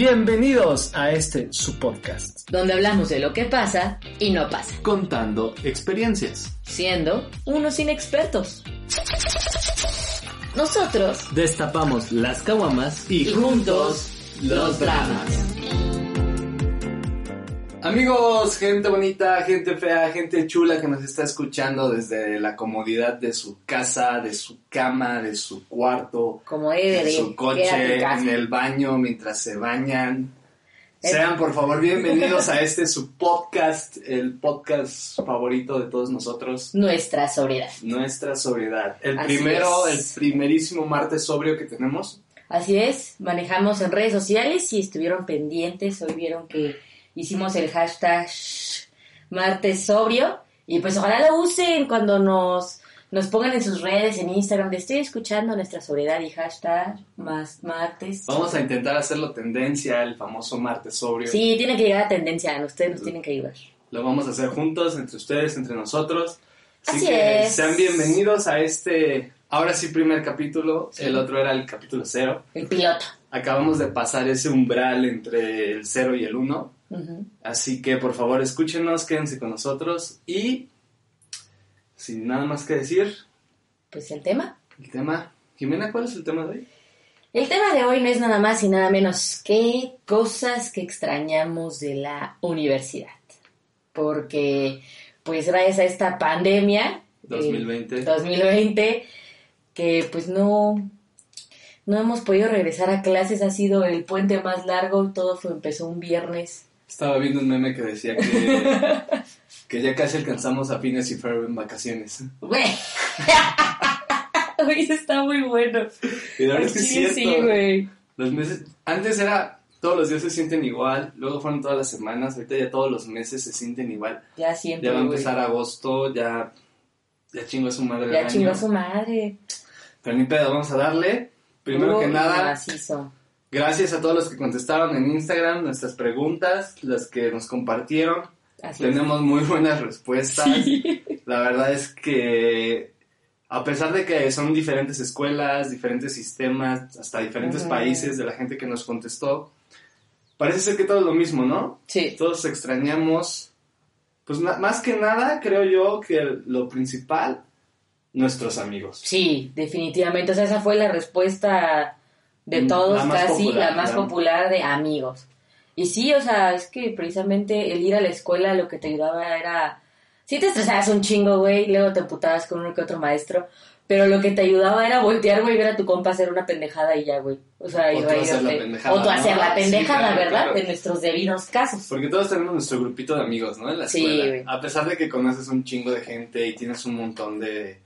Bienvenidos a este su podcast, donde hablamos de lo que pasa y no pasa, contando experiencias. siendo unos inexpertos. Nosotros Destapamos las caguamas y juntos los dramas. Amigos, gente bonita, gente fea, gente chula que nos está escuchando desde la comodidad de su casa, de su cama, de su cuarto, Como debe en de su coche, en en el baño, mientras se bañan. Eh. Sean por favor bienvenidos a este su podcast, el podcast favorito de todos nosotros. Nuestra sobriedad. Nuestra sobriedad. El Así primero, el primerísimo martes sobrio que tenemos. Así es, manejamos en redes sociales y estuvieron pendientes. Hoy vieron que hicimos el hashtag martes sobrio. Y pues ojalá lo usen cuando nos, nos pongan en sus redes, en Instagram, de estoy escuchando nuestra sobriedad y hashtag más martes. Vamos a intentar hacerlo tendencia, el famoso martes sobrio. Sí, tiene que llegar a tendencia, ustedes nos tienen que ayudar. Lo vamos a hacer juntos, entre ustedes, entre nosotros. Así, Así que es. sean bienvenidos a este, ahora sí, primer capítulo. El otro era el capítulo cero. El piloto. Acabamos de pasar ese umbral entre el cero y el uno. Así que por favor escúchenos, quédense con nosotros y sin nada más que decir, Pues el tema. el tema... Jimena, ¿cuál es el tema de hoy? El tema de hoy no es nada más y nada menos que cosas que extrañamos de la universidad. Porque, pues gracias a esta pandemia, eh, 2020. 2020, que pues no, no hemos podido regresar a clases, ha sido el puente más largo, todo fue, empezó un viernes. Estaba viendo un meme que decía que, que ya casi alcanzamos a Phineas y Ferb en vacaciones. Güey. Güey, eso está muy bueno. Y la verdad es que es cierto. sí, güey. Los meses, antes era todos los días se sienten igual, luego fueron todas las semanas, ahorita ya todos los meses se sienten igual. Ya siento, Ya va a güey. empezar agosto, ya, ya chingó a su madre. Ya chingó a su madre. Pero ni pedo, vamos a darle. Primero que nada, macizo. Gracias a todos los que contestaron en Instagram nuestras preguntas, las que nos compartieron. Así es. Tenemos muy buenas respuestas. Sí. La verdad es que a pesar de que son diferentes escuelas, diferentes sistemas, hasta diferentes países de la gente que nos contestó, parece ser que todo es lo mismo, ¿no? Sí. Todos extrañamos, pues más que nada creo yo que lo principal, nuestros amigos. Sí, definitivamente. O sea, esa fue la respuesta de Mm, todos, la casi popular, la más la- popular de amigos. Y sí, o sea, es que precisamente el ir a la escuela lo que te ayudaba era. Sí, te estresabas un chingo, güey, luego te emputabas con uno que otro maestro. Pero lo que te ayudaba era voltear, güey, ver a tu compa hacer una pendejada y ya, güey. O sea, y O tú hacer la reírte. pendejada, O tú hacer la Sí, pendejada, claro, ¿verdad? claro. En nuestros debidos casos. Porque todos tenemos nuestro grupito de amigos, ¿no? En la Sí, escuela. güey. A pesar de que conoces un chingo de gente y tienes un montón de,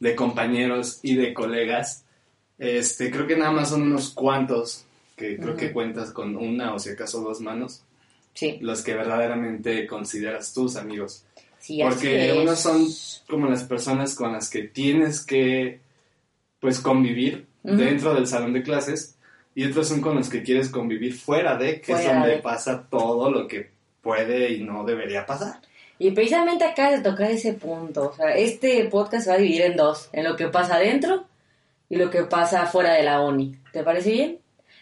de compañeros y de colegas, este, creo que nada más son unos cuantos que creo que cuentas con una o si acaso dos manos, Sí, los que verdaderamente consideras tus amigos. sí, Porque es. unos son como las personas con las que tienes que, pues, convivir dentro del salón de clases y otros son con los que quieres convivir fuera de, que es Fuera donde de. pasa todo lo que puede y no debería pasar. Y precisamente acá de tocar ese punto. O sea, este podcast se va a dividir en dos: en lo que pasa adentro y lo que pasa fuera de la uni. ¿Te parece bien?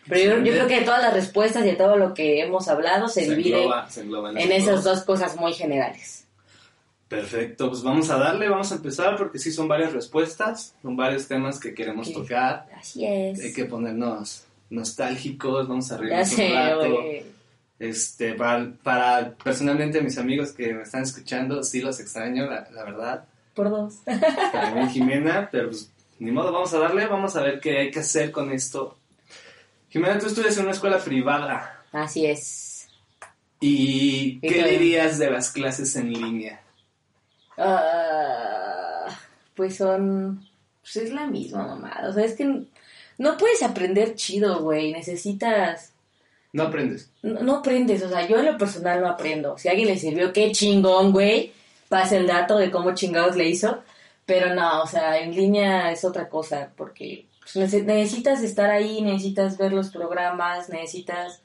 Pero yo, creo que todas las respuestas y de todo lo que hemos hablado se, divide engloba- se engloba en esas dos. cosas muy generales. Perfecto, pues vamos a darle, vamos a empezar porque sí son varias respuestas, son varios temas que queremos Sí. tocar. Así es. Hay que ponernos nostálgicos, vamos a reírnos un rato. Este, para, para personalmente mis amigos que me están escuchando, sí los extraño, la, la verdad. Por dos. También Jimena, pero pues ni modo, vamos a darle, vamos a ver qué hay que hacer con esto. Jimena, tú estudias en una escuela privada. Así es. ¿Y ¿Y qué qué? dirías de las clases en línea? Ah, pues son pues es la misma mamada. O sea, es que no puedes aprender chido, güey. Necesitas. No aprendes. No, no aprendes, o sea, yo en lo personal no aprendo. Si a alguien le sirvió, qué chingón, güey. Pasa el dato de cómo chingados le hizo. Pero no, o sea, en línea es otra cosa, porque pues, nece- necesitas estar ahí, necesitas ver los programas, necesitas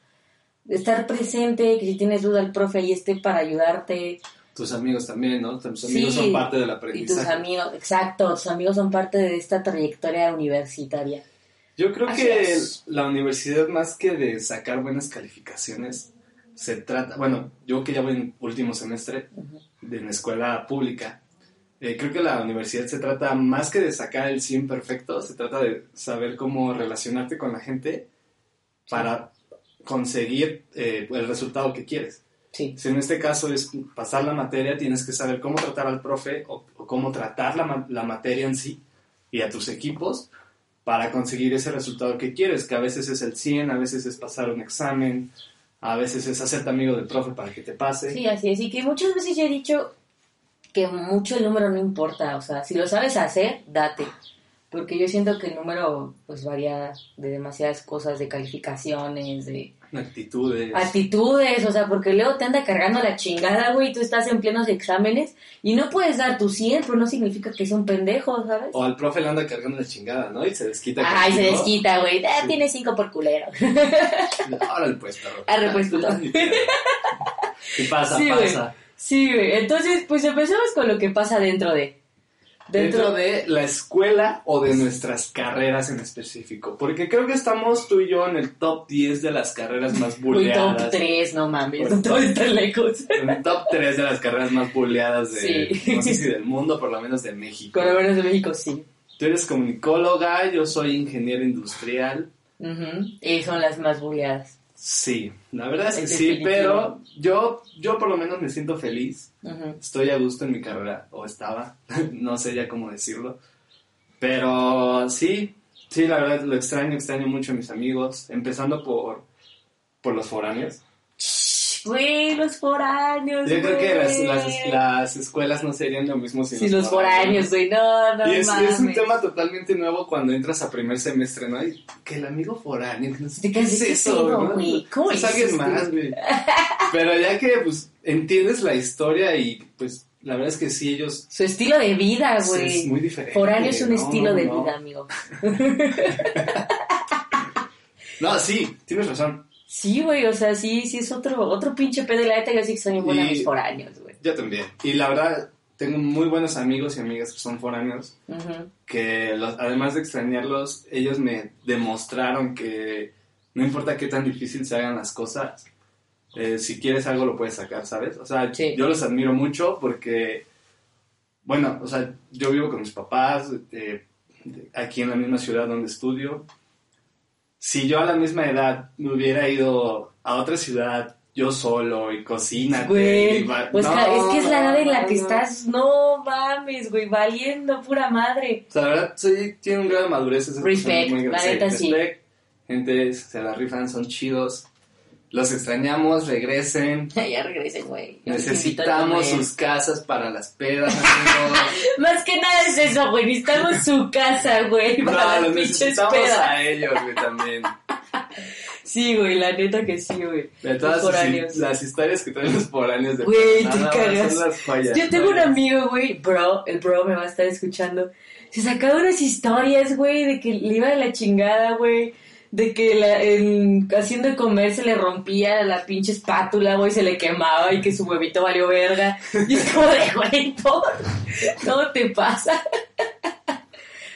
estar presente, que si tienes duda el profe ahí esté para ayudarte. Tus amigos también, ¿no? Tus amigos Sí, son parte del Y tus aprendizaje. amigos, exacto, tus amigos son parte de esta trayectoria universitaria. Yo creo Así que es. la universidad, más que de sacar buenas calificaciones, se trata, bueno, yo que ya voy en último semestre de una escuela pública, eh, creo que la universidad se trata más que de sacar el 100 perfecto, se trata de saber cómo relacionarte con la gente para conseguir eh, el resultado que quieres. Sí. Si en este caso es pasar la materia, tienes que saber cómo tratar al profe o, o cómo tratar la, la materia en sí y a tus equipos para conseguir ese resultado que quieres, que a veces es el 100, a veces es pasar un examen, a veces es hacerte amigo del profe para que te pase. Sí, así es. Y que muchas veces yo he dicho que mucho el número no importa. O sea, si lo sabes hacer, date. Porque yo siento que el número pues varía de demasiadas cosas, de calificaciones, de Actitudes. actitudes, o sea, porque luego te anda cargando la chingada, güey, y tú estás en plenos exámenes y no puedes dar tu 100, pero no signica que sea un pendejo, ¿sabes? O al profe le anda cargando la chingada, ¿no? Y se desquita. Ay, se desquita, güey. Ah, tiene cinco por culero. Órale, pues, perro. Arre, pues, puto. ¿Qué pasa? Sí, pasa. Sí, güey. Entonces, pues empezamos con lo que pasa dentro de. Dentro de la escuela o de nuestras carreras en específico. Porque creo que estamos tú y yo en el top 10 de las carreras más Un top buleadas. 3, no mames. No todo lejos. En el top 3 de las carreras más buleadas de, Sí. no sé si del mundo, por lo menos de México. Con lo menos de México, sí. Tú eres comunicóloga, yo soy ingeniero industrial. Ujú. Y son las más buleadas. Sí, la verdad es que sí, definitivo. pero yo, yo por lo menos me siento feliz. Estoy a gusto en mi carrera, o estaba, no sé ya cómo decirlo. Pero sí, sí, la verdad lo extraño, extraño mucho a mis amigos, empezando por, por los foráneos. Güey, los foráneos. Yo creo que las, las, las escuelas no serían lo mismo sin Sí, los foráneos, güey. No, no Y es, mames. es un tema totalmente nuevo cuando entras a primer semestre, ¿no? Y que el amigo foráneo, no sé qué es de, ¿qué eso, güey? ¿Cómo es es alguien más, güey. Pero ya que, pues, entiendes la historia y, pues, la verdad es que sí, ellos... Su estilo de vida, Es güey. muy diferente. Foráneo es un No, estilo de no. vida, amigo. No, sí, tienes razón. Sí, güey, o sea, sí, sí es otro, otro pinche pedo de la neta. Yo sí extraño bueno a Y- mis foráneos, güey. Yo también. Y la verdad, tengo muy buenos amigos y amigas que son foráneos, que los- además de extrañarlos, ellos me demostraron que no importa qué tan difícil se hagan las cosas, eh, si quieres algo lo puedes sacar, ¿sabes? O sea, Sí. yo los admiro mucho porque, bueno, o sea, yo vivo con mis papás, eh, aquí en la misma ciudad donde estudio. Si yo a la misma edad me hubiera ido a otra ciudad, yo solo y cocina, Güey, pues es que es la edad en la que estás, no mames, güey, valiendo pura madre. O sea, la verdad, sí, tiene un grado de madurez. esas Respect, muy la neta, sí. Gente, se la rifan, son chidos. Los extrañamos, regresen. ya regresen, güey. Necesitamos sus casas para las pedas, amigos. Más que nada es eso, güey. Necesitamos su casa, güey. Para no, las los necesitamos pedas. a ellos, güey, también. Sí, güey, la neta que sí, güey. De todas Los las historias que traen los foráneos de Güey, te cagas. las Yo tengo un amigo, güey, bro, el bro me va a estar escuchando. Se sacaba unas historias, güey, de que le iba de la chingada, güey. De que la, en- haciendo de comer se le rompía la pinche espátula, güey, se le quemaba y que su huevito valió verga. Y es como de, güey, por, ¿cómo te pasa?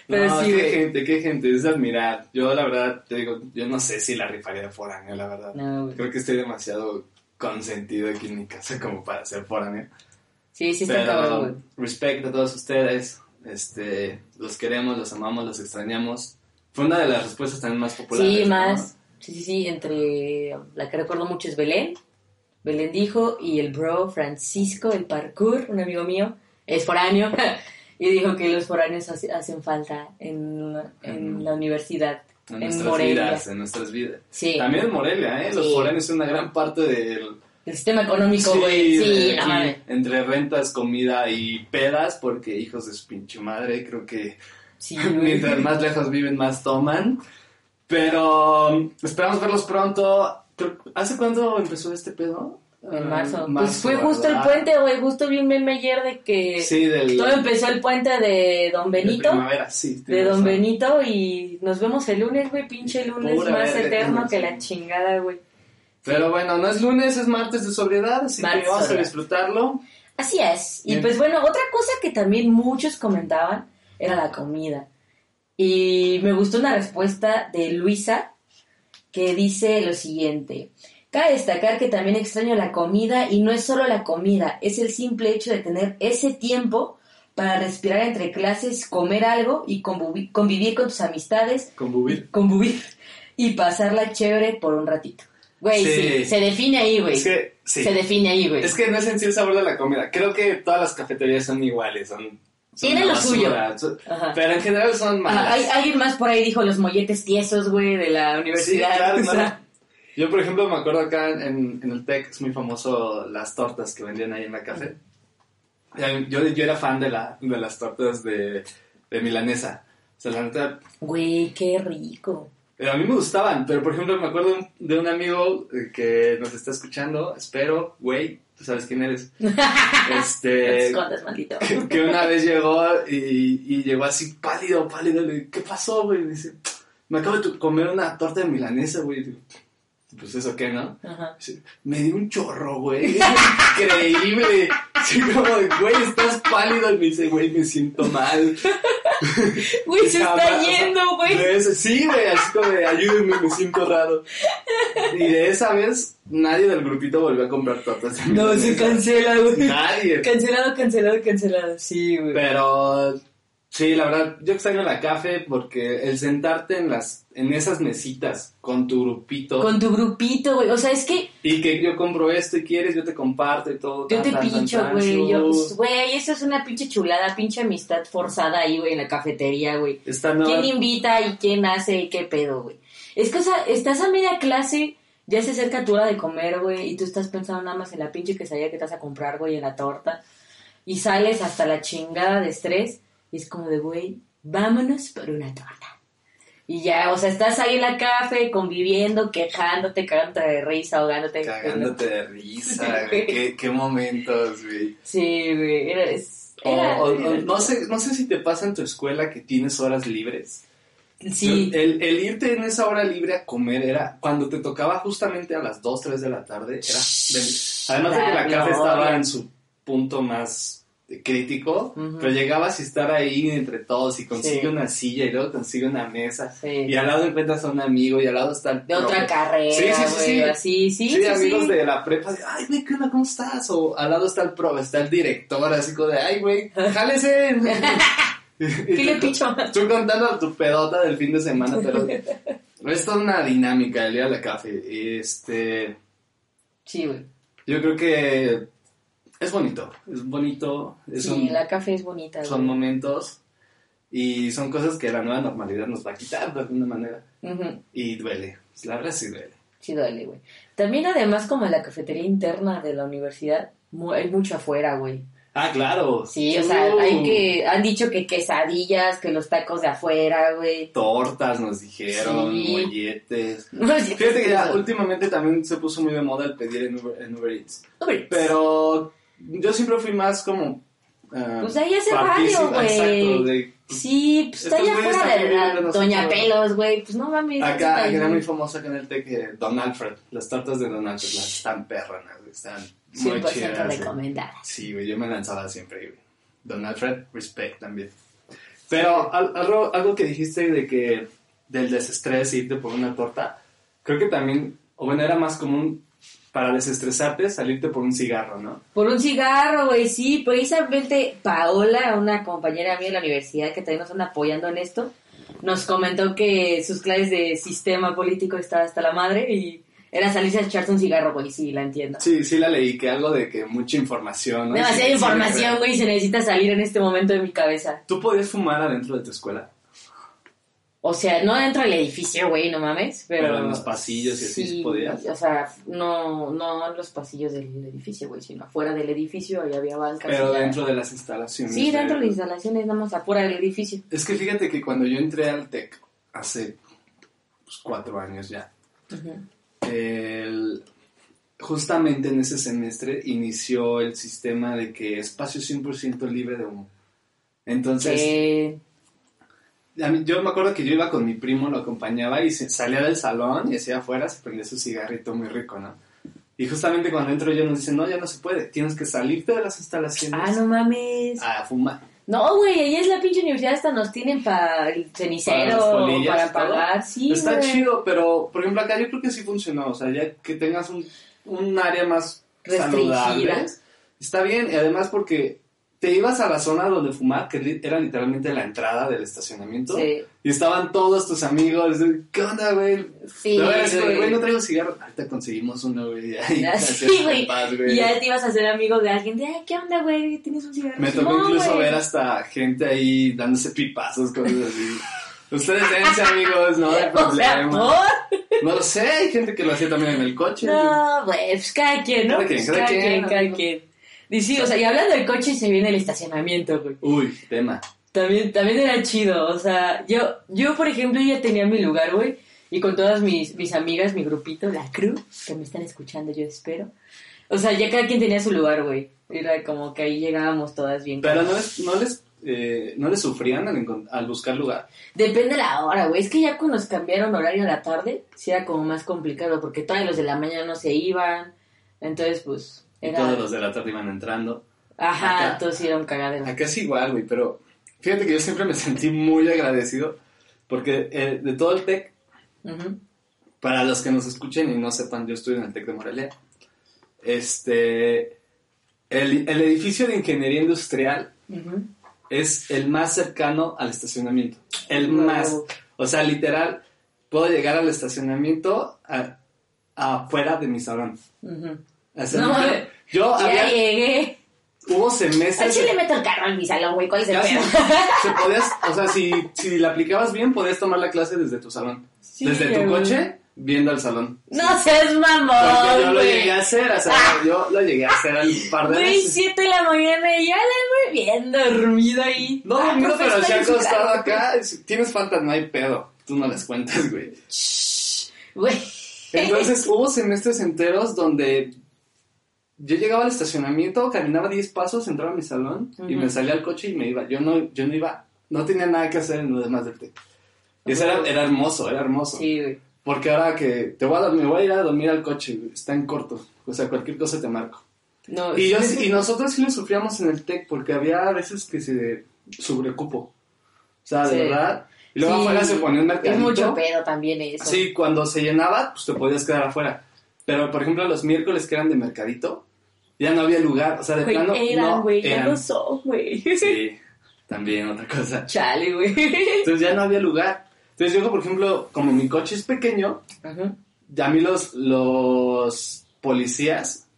Pero no, sí, qué gente, qué gente, es de admirar. Yo, la verdad, te digo, yo no sé si la rifaría de foráneo, la verdad. No. Creo que estoy demasiado consentido aquí en mi casa como para ser foráneo. Sí, sí está cabrón, güey. Respect a todos ustedes. Este, los queremos, los amamos, los extrañamos. Fue una de las respuestas también más populares. Sí, ¿no? más. Sí, sí, sí, entre la que recuerdo mucho es Belén. Belén dijo, y el bro Francisco, el parkour, un amigo mío, es foráneo, y dijo que los foráneos hace- hacen falta en, en Mm. la universidad, En en, nuestras Morelia. vidas, en nuestras vidas. Sí, También en Morelia, ¿eh? Los Sí. foráneos son una gran parte del... el sistema económico, güey. Sí, no mames. entre rentas, comida y pedas, porque hijos de su pinche madre, creo que Sí. Mientras más lejos viven, más toman. Pero um, esperamos verlos pronto. ¿Hace cuándo empezó este pedo? En Ah, marzo. Pues fue ¿verdad? justo el puente, güey. Justo vi un meme ayer de que Sí, del. todo empezó el puente de Don Benito. sí. De Don. Benito y nos vemos el lunes, güey. Pinche lunes Pura más eterno que la chingada, güey. Pero bueno, no es lunes, es martes de sobriedad, así Martes que vamos a disfrutarlo. Así es. Y Bien. pues bueno, otra cosa que también muchos comentaban era la comida. Y me gustó una respuesta de Luisa que dice lo siguiente. Cabe destacar que también extraño la comida y no es solo la comida, es el simple hecho de tener ese tiempo para respirar entre clases, comer algo y convivi- convivir con tus amistades, Con Bubir. convivir y pasarla chévere por un ratito. Güey, Sí. sí, se define ahí, güey. Es que, sí. Se define ahí, güey. Es que no es en sí el sabor de la comida. Creo que todas las cafeterías son iguales. Son, una lo suyo. basura. Son- Ajá. Pero en general son malas. Hay, alguien más por ahí dijo los molletes tiesos, güey, de la Sí, universidad. claro, o sea, Yo, por ejemplo, me acuerdo acá en, en el TEC, es muy famoso las tortas que vendían ahí en la café. Yo, yo era fan de, la, de las tortas de, de milanesa. O sea, la neta, Güey, qué rico. eh, a mí me gustaban, pero por ejemplo me acuerdo de un- de un amigo eh, que nos está escuchando, espero, güey, tú sabes quién eres. No este, te escondas, maldito. que, que una vez llegó y, y llegó así pálido, pálido. Le digo, ¿qué pasó, güey? Dice, me acabo de comer una torta de milanesa, güey. Digo, pues eso qué, ¿no? Ajá. Me dio un chorro, güey. Increíble. Sí, como güey, estás pálido. Y me dice, güey, me siento mal. Güey, se está yendo, o sea, güey. Sí, güey, así como de, ayúdenme, me siento raro. Y de esa vez, nadie del grupito volvió a comprar tortas. No, se cancela, güey. Nadie. Cancelado, cancelado, cancelado. Sí, güey. Pero sí, la verdad, yo extraño la café porque el sentarte en las en esas mesitas con tu grupito Con tu grupito, güey. O sea, es que y que yo compro esto y quieres, yo te comparto y todo. yo tan, te tan, pincho, güey. Yo, pues, güey, eso es una pinche chulada, pinche amistad forzada ahí, güey, en la cafetería, güey. ¿Quién invita y quién hace y qué pedo, güey? Es que, o sea, estás a media clase, ya se acerca tu hora de comer, güey, y tú estás pensando nada más en la pinche quesadilla que te vas a comprar, güey, en la torta, y sales hasta la chingada de estrés, y es como de, güey, vámonos por una torta. Y ya, o sea, estás ahí en la café, conviviendo, quejándote, cagándote de risa, ahogándote. cagándote de risa, güey. Qué, qué momentos, güey. Sí, güey, era... es- O- era- o- o no sé, no sé si te pasa en tu escuela que tienes horas libres. Sí, El, el irte en esa hora libre a comer era cuando te tocaba justamente a las 2, 3 de la tarde. Era además de que la café estaba en su punto más crítico, pero llegabas y estar ahí entre todos y consigue Sí. una silla y luego consigue una mesa. sí. Y al lado encuentras a un amigo y al lado está el de otra carrera, Sí, sí, sí, sí. así, sí, amigos de la prepa, de, ay, güey, ¿qué onda? ¿Cómo estás? O al lado está el pro, está el director, así como de, ay, güey, jálese. ¿Qué le picho? Tú contando tu pedota del fin de semana, pero es toda una dinámica el día de la café. Este, Sí, güey. yo creo que es bonito, es bonito, es Sí, un- la café es bonita, son güey. momentos y son cosas que la nueva normalidad nos va a quitar de alguna manera. Ujú, Y duele, la verdad sí duele. Sí, duele, güey. También, además, como en la cafetería interna de la universidad, hay mucho afuera, güey. Ah, claro. Sí, o sea, Uh, hay que... Han dicho que quesadillas, que los tacos de afuera, güey. Tortas nos dijeron, Sí. molletes. Fíjate que ya últimamente también se puso muy de moda el pedir en Uber, en Uber Eats. Hombre, Pero yo siempre fui más como... ah, Pues ahí hace barrio, güey. Sí, pues está allá afuera de la Doña. Pelos, güey. Pues no mames. Acá, era muy famoso acá en el TEC Don Alfred, las tortas de Don Alfred, las están perronas, güey, están muy 100% chidas. recomendadas. Sí, güey, yo me lanzaba siempre, güey. Don Alfred, respect también. Pero al- algo, algo que dijiste de que del desestrés irte por una torta, creo que también, o bueno, era más común para desestresarte salirte por un cigarro, ¿no? Por un cigarro, güey, sí. Precisamente Paola, una compañera mía de la universidad que también nos anda apoyando en esto, nos comentó que sus clases de sistema político estaba hasta la madre y era salirse a echarse un cigarro, güey, sí, la entiendo. Sí, sí la leí, que algo de que mucha información, ¿no? Demasiada Sí, información, güey, se necesita salir en este momento de mi cabeza. ¿Tú podías fumar adentro de tu escuela? O sea, no dentro del edificio, güey, no mames, pero... Pero en los pasillos y así sí podías. O sea, no, no en los pasillos del edificio, güey, sino afuera del edificio, ahí había bancas. Pero ya- dentro de las instalaciones. Sí, dentro de las instalaciones, nada más afuera del edificio. Es que fíjate que cuando yo entré al TEC, hace pues, cuatro años ya, el- justamente en ese semestre inició el sistema de que espacio 100% libre de humo. Entonces, yo me acuerdo que yo iba con mi primo, lo acompañaba y se, salía del salón y hacia afuera se prendía su cigarrito muy rico, ¿no? Y justamente cuando entro yo nos dicen, no, ya no se puede, tienes que salirte de las instalaciones ah, no mames. a fumar. No, güey, ahí es la pinche universidad, hasta nos tienen para el Para cenicero, para, polillas todo. pagar, sí, Está chido, pero por ejemplo acá yo creo que sí funcionó, o sea, ya que tengas un, un área más saludable, está bien, y además porque te ibas a la zona donde fumar, que era literalmente la entrada del estacionamiento, Sí, y estaban todos tus amigos, ¿qué onda, güey? sí, así como, güey. güey, no traigo cigarro, ahorita conseguimos uno, güey, ahí, Ah, sí, güey. paz, Y ya te ibas a hacer amigo de alguien de, ay, ¿qué onda, güey? ¿Tienes un cigarro? Me tocó No, incluso güey. ver hasta gente ahí dándose pipazos, cosas así. Ustedes dense amigos, no hay problema. No lo sé, hay gente que lo hacía también en el coche. No, güey, pues cada quien, ¿no? Cada quien, Pues cada quien, cada quien. Y sí, o sea, y hablando del coche, se viene el estacionamiento, güey. Uy, tema. También, también era chido, o sea, yo, yo, por ejemplo, ya tenía mi lugar, güey, y con todas mis, mis amigas, mi grupito, la crew, que me están escuchando, yo espero. O sea, ya cada quien tenía su lugar, güey. Era como que ahí llegábamos todas bien. Pero no les, no les, eh, no les sufrían al, al buscar lugar. Depende de la hora, güey. Es que ya cuando nos cambiaron horario a la tarde, sí era como más complicado, porque todos los de la mañana no se iban. Entonces, pues, Y todos los de la tarde iban entrando. Ajá, Acá- entonces sí era un cagadero. Acá es igual, güey, pero fíjate que yo siempre me sentí muy agradecido porque eh, de todo el TEC, para los que nos escuchen y no sepan, yo estudio en el TEC de Morelia. Este, el, el edificio de ingeniería industrial Ujú. es el más cercano al estacionamiento. El Wow. más. O sea, literal, puedo llegar al estacionamiento a- afuera de mi salón. O sea, No, yo- yo Ya había, llegué. hubo semestres. sí le meto el carro en mi salón, güey. ¿Cuál es el pedo? se podías, o sea, si, si la aplicabas bien, podías tomar la clase desde tu salón. Sí, desde tu coche, viendo al salón. No seas Porque mamón, yo lo güey. llegué a hacer, o sea, yo lo llegué a hacer un par de Güey, veces. 7 de la mañana y ya la güey bien dormido ahí. No, Ah, no, profe, pero se ha acostado acá. Tienes falta, no hay pedo. Tú no les cuentas, güey. Güey. Entonces hubo semestres enteros donde yo llegaba al estacionamiento, caminaba 10 pasos, entraba a mi salón y Ujú. me salía al coche y me iba. Yo no, yo no iba, no tenía nada que hacer en lo demás del TEC. Y eso era, era hermoso, era hermoso. Sí, güey. Porque ahora que te voy a, me voy a ir a dormir al coche, está en corto. O sea, cualquier cosa te marco. No, Y, yo, y nosotros sí lo sufríamos en el TEC porque había veces que se sobrecupo. O sea, de Sí. verdad. Y luego Sí. afuera se ponía un mercadito. Es mucho pedo también eso. Sí, cuando se llenaba, pues te podías quedar afuera. Pero, por ejemplo, los miércoles que eran de mercadito, ya no había lugar. O sea, de Güey, plano, eran, no güey, ya eran. no son, güey. Sí, también otra cosa. Chale, güey. Entonces ya no había lugar. Entonces yo, por ejemplo, como mi coche es pequeño, Ajá. ya a mí los, los policías,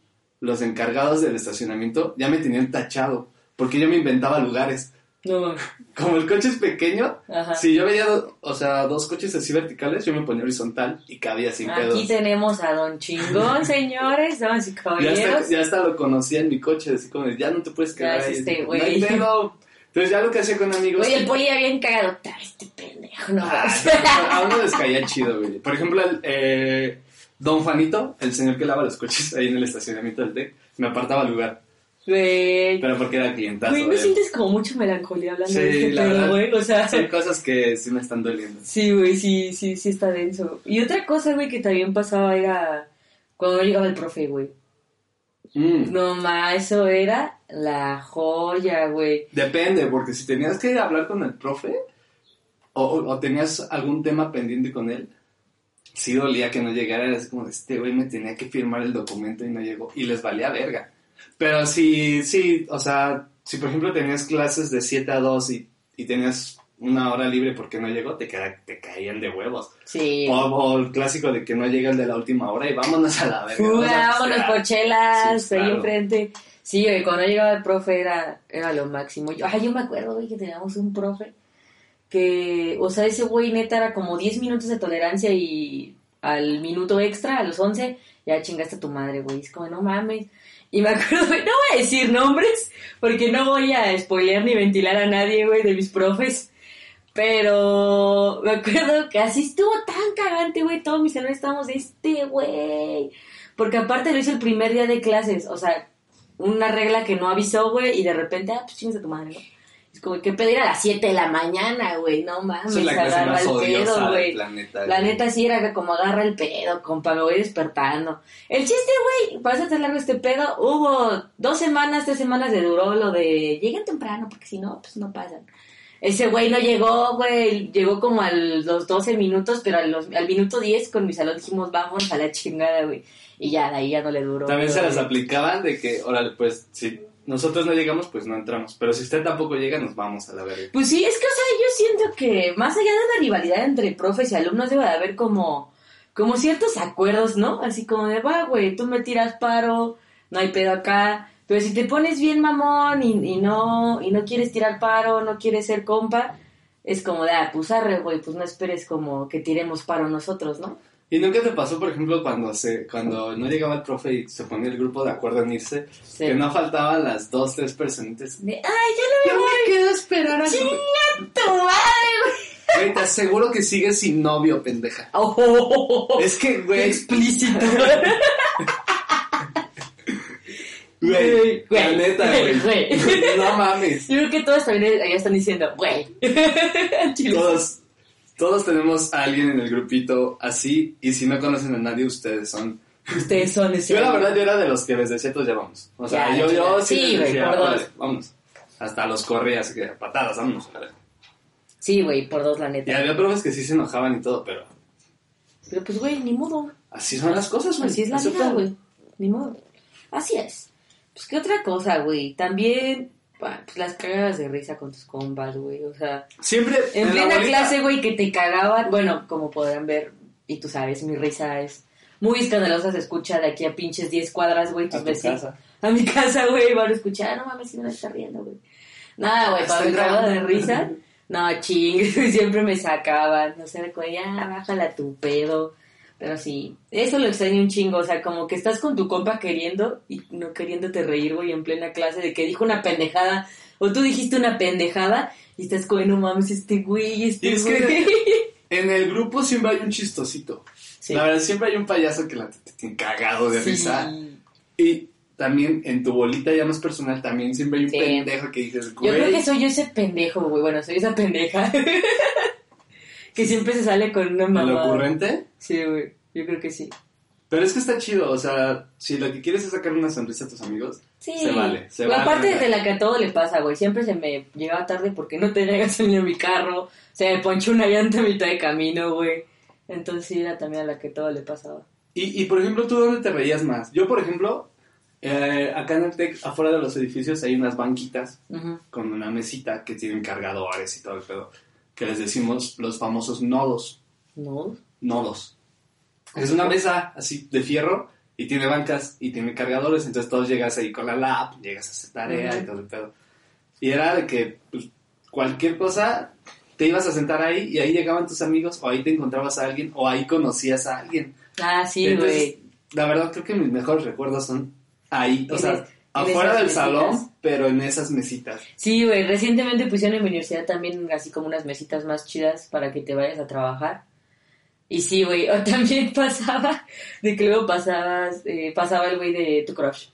los encargados del estacionamiento, ya me tenían tachado. Porque yo me inventaba lugares. No. Como el coche es pequeño, Ajá. si yo veía, o sea, dos coches así verticales, yo me ponía horizontal y cabía sin pedos. Aquí tenemos a Don Chingón, señores, damas y Ya caballeros. hasta, ya hasta lo conocía en mi coche, así como, ya no te puedes quedar Ya ahí. es este. No hay pedo. Entonces ya lo que hacía con amigos... Oye, el poli ya bien cagado. "Otra vez Este pendejo, no. Ah, a uno les caía chido, güey. Por ejemplo, el, eh, Don Juanito, el señor que lava los coches ahí en el estacionamiento del TEC, me apartaba lugar. Güey. Pero porque era clientazo. Güey, ¿no de- sientes como mucho melancolía hablando Sí, de este la pedo, güey? O sea, Son cosas que sí me están doliendo. sí, güey, sí, sí, sí está denso. Y otra cosa, güey, que también pasaba era cuando llegaba el profe, güey. Mm, No ma, eso era la joya, güey. Depende, porque si tenías que hablar con el profe o, o- tenías algún tema pendiente con él, sí dolía que no llegara. Era así como, de, este güey me tenía que firmar el documento y no llegó. Y les valía verga. Pero si, sí, o sea, si por ejemplo tenías clases de 7 a 2 y, y tenías una hora libre porque no llegó, te, ca- te caían de huevos. Sí. O, o el clásico de que no llega el de la última hora y vámonos a la verga. Vámonos por chelas, Sí, ahí claro. enfrente. Sí, güey, cuando llegaba el profe era, era lo máximo. Yo, ay, yo me acuerdo, güey, que teníamos un profe que, o sea, ese güey neta era como 10 minutos de tolerancia y al minuto extra, a los 11, ya chingaste a tu madre, güey. Es como, no mames. Y me acuerdo, güey, no voy a decir nombres, porque no voy a spoilear ni ventilar a nadie, güey, de mis profes. Pero me acuerdo que así estuvo tan cagante, güey. Todos mis hermanos estábamos de este, güey. Porque aparte lo hizo el primer día de clases. O sea, una regla que no avisó, güey. Y de repente, ah, pues chingas a tu madre, ¿no? Como que pedir a las 7 de la mañana, güey. No mames, la agarra el pedo, güey. planeta. La neta sí era como agarra el pedo, compa, me voy despertando. El chiste, güey, para hacer largo este pedo, hubo dos semanas, tres semanas de duró lo de lleguen temprano, porque si no, pues no pasan. Ese güey no llegó, güey, llegó como a los 12 minutos, pero a los- al minuto 10 con mi salón dijimos, vamos a la chingada, güey. Y ya, de ahí ya no le duró. También se las aplicaban de que, órale, pues, si nosotros no llegamos, pues no entramos. Pero si usted tampoco llega, nos vamos a la verga. Pues sí, es que, o sea, yo siento que más allá de la rivalidad entre profes y alumnos debe de haber como, como ciertos acuerdos, ¿no? Así como de, va, güey, tú me tiras paro, no hay pedo acá. Pero si te pones bien mamón y, y no, y no quieres tirar paro, no quieres ser compa, es como de, ah, pues arre, güey, pues no esperes como que tiremos paro nosotros, ¿no? ¿Y nunca te pasó, por ejemplo, cuando se cuando no llegaba el profe y se ponía el grupo de acuerdo en irse, Sí. que no faltaban las dos, tres personitas? De, ay, ya no me voy, quedo a esperar a chinga tu madre, Güey, te aseguro que sigues sin novio, pendeja. güey. Oh, Es que, güey, explícito. güey, Güey, la neta, güey. güey. No mames. Yo creo que todos también ya están diciendo, güey. Todos, todos tenemos a alguien en el grupito así, y si no conocen a nadie, ustedes son. Ustedes son ese. Yo la verdad yo era de los que les decía, pues ya vamos. O sea, Ya, yo, yo sí, Sí, güey, decía, por dos. "Órale, vámonos. Hasta los corría, así que patadas, vámonos. órale. Sí, güey, por dos, la Y neta. había profes que sí se enojaban y todo, pero Pero pues, güey, ni modo. así son las cosas, güey. Así es la vida, güey. Ni modo. Así es. Pues, ¿qué otra cosa, güey? También, pues, las cagadas de risa con tus compas, güey. O sea, Siempre en la plena clase, güey, que te cagaban. Bueno, como podrán ver, y tú sabes, mi risa es muy escandalosa. Se escucha de aquí a pinches 10 cuadras, güey, tus A tu vecinos. casa. A mi casa, güey, van a escuchar. "Ah, No mames, si me está riendo, güey. Nada, güey, para Estoy mi cagada de risa. No, ching, siempre me sacaban. No sé, como, ya, bájala tu pedo. Pero sí, eso lo extraño un chingo. O sea, como que estás con tu compa queriendo y no queriéndote reír, güey, en plena clase de que dijo una pendejada. O tú dijiste una pendejada y estás como, no mames, este güey, este Y es güey. que en el grupo siempre hay un chistosito. Sí. La verdad, siempre hay un payaso que la te tiene cagado de Sí. risa. Y también en tu bolita ya más personal, también siempre hay un Sí. pendejo que dices, Yo güey. creo que soy yo ese pendejo, güey. Bueno, soy esa pendeja. que siempre se sale con una ¿El mamá. ocurrente? Sí, güey. Yo creo que sí. Pero es que está chido, o sea, si lo que quieres es sacar una sonrisa a tus amigos, Sí. se vale. Se Pero vale aparte de la que a todo le pasa, güey. Siempre se me llegaba tarde porque no tenía gasolina en mi carro. Se me ponchó una llanta a mitad de camino, güey. Entonces sí, era también a la que todo le pasaba. Y, y por ejemplo, ¿tú dónde te reías más? Yo, por ejemplo, eh, acá en el TEC, afuera de los edificios, hay unas banquitas con una mesita que tienen cargadores y todo el pedo, que les decimos los famosos nodos. No. Nodos. Es una mesa así de fierro y tiene bancas y tiene cargadores, entonces todos llegas ahí con la lap, llegas a hacer tarea y todo el pedo. Y era de que pues, cualquier cosa te ibas a sentar ahí y ahí llegaban tus amigos o ahí te encontrabas a alguien o ahí conocías a alguien. Ah, sí, güey. la verdad creo que mis mejores recuerdos son ahí, o sea, afuera del mesitas. salón, pero en esas mesitas. Sí, güey. Recientemente pusieron en mi universidad también así como unas mesitas más chidas para que te vayas a trabajar. Y sí, güey. O también pasaba de que luego pasabas, eh, pasaba el güey de tu crush.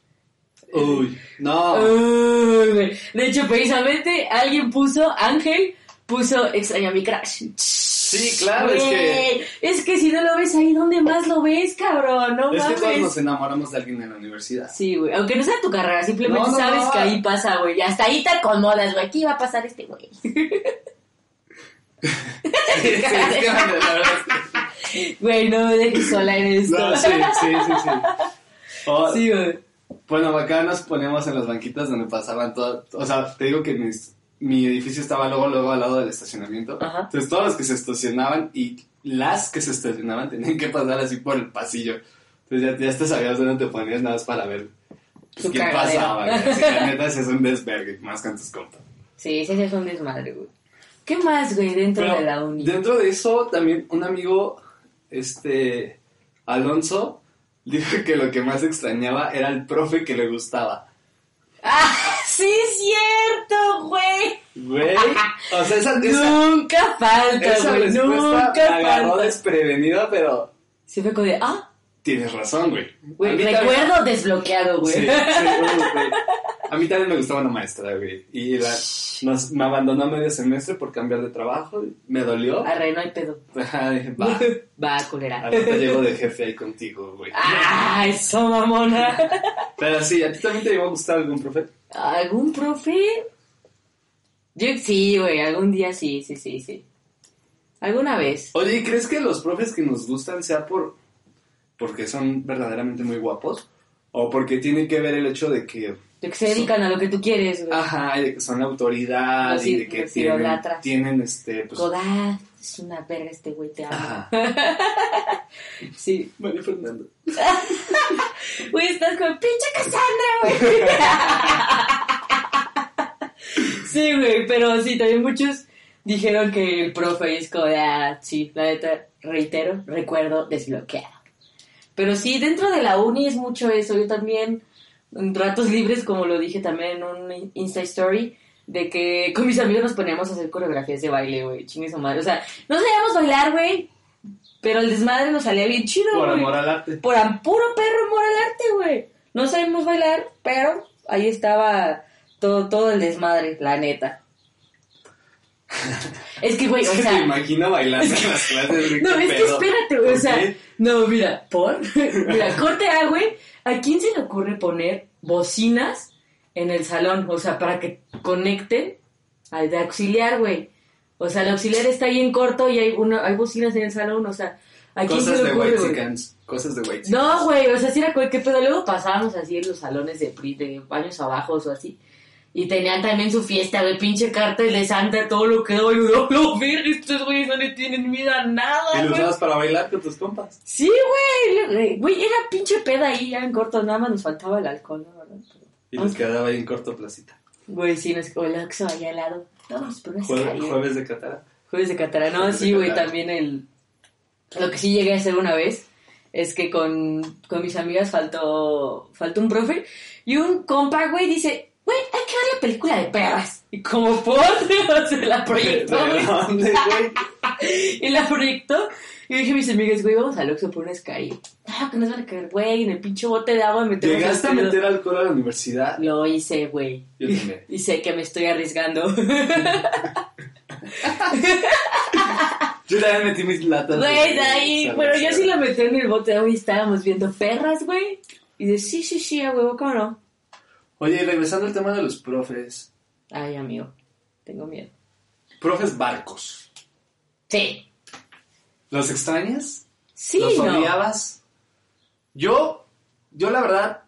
Uy, no. Uy. De hecho, precisamente alguien puso, Ángel puso extraño a mi crush. Sí, claro, es que es que si no lo ves ahí, ¿dónde más lo ves, cabrón? No es que todos nos enamoramos de alguien en la universidad. Sí, güey. Aunque no sea tu carrera, simplemente No, no, sabes no. que ahí pasa, güey. Y hasta ahí te acomodas, güey. Aquí va a pasar este güey. Güey, no me dejes sola en esto. No, sí, sí, sí, sí. O- Sí, güey. Bueno, acá nos poníamos en las banquitas donde pasaban todo. O sea, te digo que mis- mi edificio estaba luego, luego al lado del estacionamiento. Ajá. Entonces, todos los que se estacionaban y las que se estacionaban tenían que pasar así por el pasillo. Entonces, ya, ya te sabías dónde te ponías nada más para ver pues, cagadero. pasaba. Así, la neta, es un desvergue, más con tus compas. Sí, ese sí es un desmadre, güey. ¿Qué más, güey, dentro Pero de la uni? Dentro de eso, también un amigo, este, Alonso, dijo que lo que más extrañaba era el profe que le gustaba. ¡Ah, sí es cierto, güey! Güey, o sea, esa, esa, Nunca falta, esa güey, nunca me agarró falta. desprevenida, pero Sí fue como de, ah, tienes razón, güey. Güey, también- recuerdo desbloqueado, güey. Sí, sí, güey. A mí también me gustaba una maestra, güey. Y la, nos, me abandonó a medio semestre por cambiar de trabajo. Me dolió. Arre, no hay pedo. Dije, va. Va, culera. Ahorita llego de jefe ahí contigo, güey. ¡Ah, eso, mamona! Pero sí, ¿a ti también te llegó a gustar algún profe? ¿Algún profe? Yo sí, güey, algún día sí, sí, sí, sí. ¿Alguna vez? Oye, ¿y crees que los profes que nos gustan sea por porque son verdaderamente muy guapos? ¿O porque tiene que ver el hecho de que, De que se dedican a lo que tú quieres, güey. ajá, y de que son autoridad y de que tienen, tienen este, pues... Godard, es una verga este güey, te amo. Sí. María Fernanda. Güey, estás con pinche Cassandra, güey. sí, güey, pero sí, también muchos dijeron que el profe es como de, ah, sí, la neta, reitero, recuerdo desbloqueado. Pero sí, dentro de la uni es mucho eso. Yo también, en ratos libres, como lo dije también en un Insta Story, de que con mis amigos nos poníamos a hacer coreografías de baile, güey, chingue su madre. O sea, no sabíamos bailar, güey, pero el desmadre nos salía bien chido, Por güey. amor al arte. Por puro perro amor al arte, güey. No sabemos bailar, pero ahí estaba todo, todo el desmadre, la neta. es que, güey, o Se sea... te imagina bailando en las clases, güey. No, es que espérate, güey, o ¿Por sea, no, mira, por, mira, corte A, güey, ¿a quién se le ocurre poner bocinas en el salón? O sea, para que conecten al de auxiliar, güey. O sea, el auxiliar está ahí en corto y hay una, hay bocinas en el salón, o sea, ¿a quién Cosas se le de ocurre, white chickens. Cosas de white No, güey, o sea, sí era qué pedo. Luego pasábamos así en los salones de, de baños abajo o así. Y tenían también su fiesta, güey, pinche cartel de Santa, todo lo que doy. No, no, ver, estos güeyes no le tienen miedo a nada, ¿Y lo usabas para bailar con tus compas? Sí, güey, güey, era pinche peda ahí, ya en corto, nada más nos faltaba el alcohol, ¿no? ¿verdad? Y les quedaba ahí en corto placita. Güey, sí, nos o el Oxxo allá al lado. Vamos por una Jue- jueves de Catara. Jueves de Catara, no, Jueves sí, güey, también el... Lo que sí llegué a hacer una vez es que con, con mis amigas faltó, faltó un profe y un compa, güey, dice, güey, hay que ver la película de perras. Y como por, se la proyectó, ¿De güey. dónde, güey? Y la proyectó. Y dije a mis amigas, güey, vamos al Oxxo por una Sky. No, que nos van a caer, güey, en el pinche bote de agua metemos ¿Llegaste a meter alcohol a la universidad? Lo hice, güey. Yo también. Y sé que me estoy arriesgando. Yo también metí mis latas. Güey, de ahí, bueno, yo sí la metí en el bote de agua y estábamos viendo perras, güey. Y de sí, sí, sí, a huevo, ¿cómo no? Oye, regresando al tema de los profes. Ay, amigo, tengo miedo. Profes barcos. Sí. ¿Los extrañas? Sí, ¿Los no. odiabas? Yo, yo la verdad,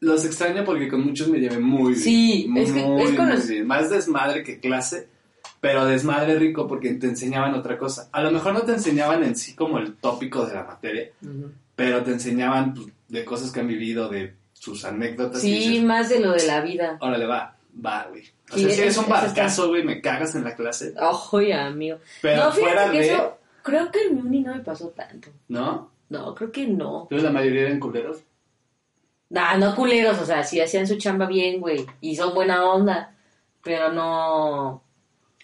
los extraño porque con muchos me llevé muy bien. Sí, es que- muy, es con muy los- bien. Más desmadre que clase, pero desmadre rico porque te enseñaban otra cosa. A lo mejor no te enseñaban en sí como el tópico de la materia, Ujú. pero te enseñaban pues, de cosas que han vivido, de sus anécdotas. Sí, dices, más de lo de la vida. Órale, va, va, güey. O sea, si eres un barcazo, güey, me cagas en la clase. Ojo, ya, amigo. Pero no, fuera que de... eso, creo que en mi uni no me pasó tanto. ¿No? No, creo que no. Entonces la mayoría eran culeros. Nah, no culeros, o sea, sí hacían su chamba bien, güey. Y son buena onda. Pero no.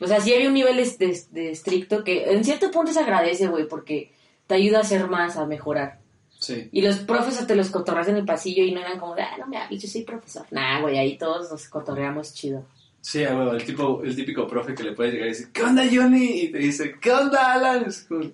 O sea, sí había un nivel de, de- de estricto que en cierto punto se agradece, güey, porque te ayuda a hacer más, a mejorar. Sí. Y los profes te los cotorreas en el pasillo y no eran como, de, ah, no me hables, yo soy profesor. Nah, güey, ahí todos nos cotorreamos chido. Sí, a huevo, el, tipo, el típico profe que le puede llegar y decir, ¿qué onda, Johnny? Y te dice, ¿qué onda, Alan? Es como,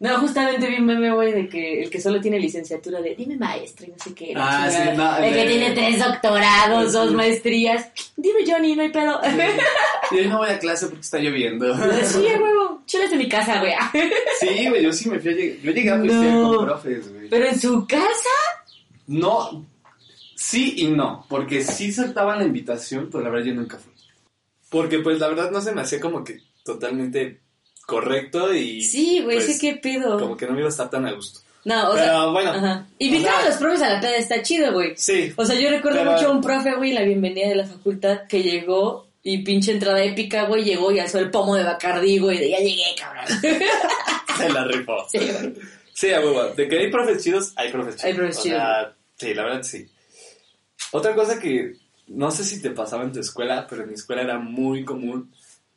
No, justamente vi un meme, güey, de que el que solo tiene licenciatura de dime maestro y no sé qué. Ah, sí, no, el que de- tiene tres doctorados, Sí. dos maestrías. Dime, Johnny, no hay pedo. Y hoy no voy a clase porque está lloviendo. Sí, huevo. Chulas de mi casa, güey. Sí, güey, yo sí me fui a llegar. Yo llegué a No. con profes, güey. Pero en su casa. No, sí y no, porque sí soltaban la invitación, pero la verdad yo nunca fui. Porque pues la verdad no se me hacía como que totalmente correcto y... Sí, güey, pues, sí, qué pedo. Como que no me iba a estar tan a gusto. No, o Pero sea. bueno. Ajá. o Invitar sea, a los profes a la peda está chido, güey. Sí. O sea, yo recuerdo Pero- mucho a un profe, güey, la bienvenida de la facultad que llegó Y pinche entrada épica, güey, llegó y alzó el pomo de Bacardí, güey, de ya llegué, cabrón. Se la rifó. Sí, güey. Sí, a huevo. De que hay profes chidos, hay profes chidos. Hay profes chidos. sí, la verdad sí. Otra cosa que no sé si te pasaba en tu escuela, pero en mi escuela era muy común,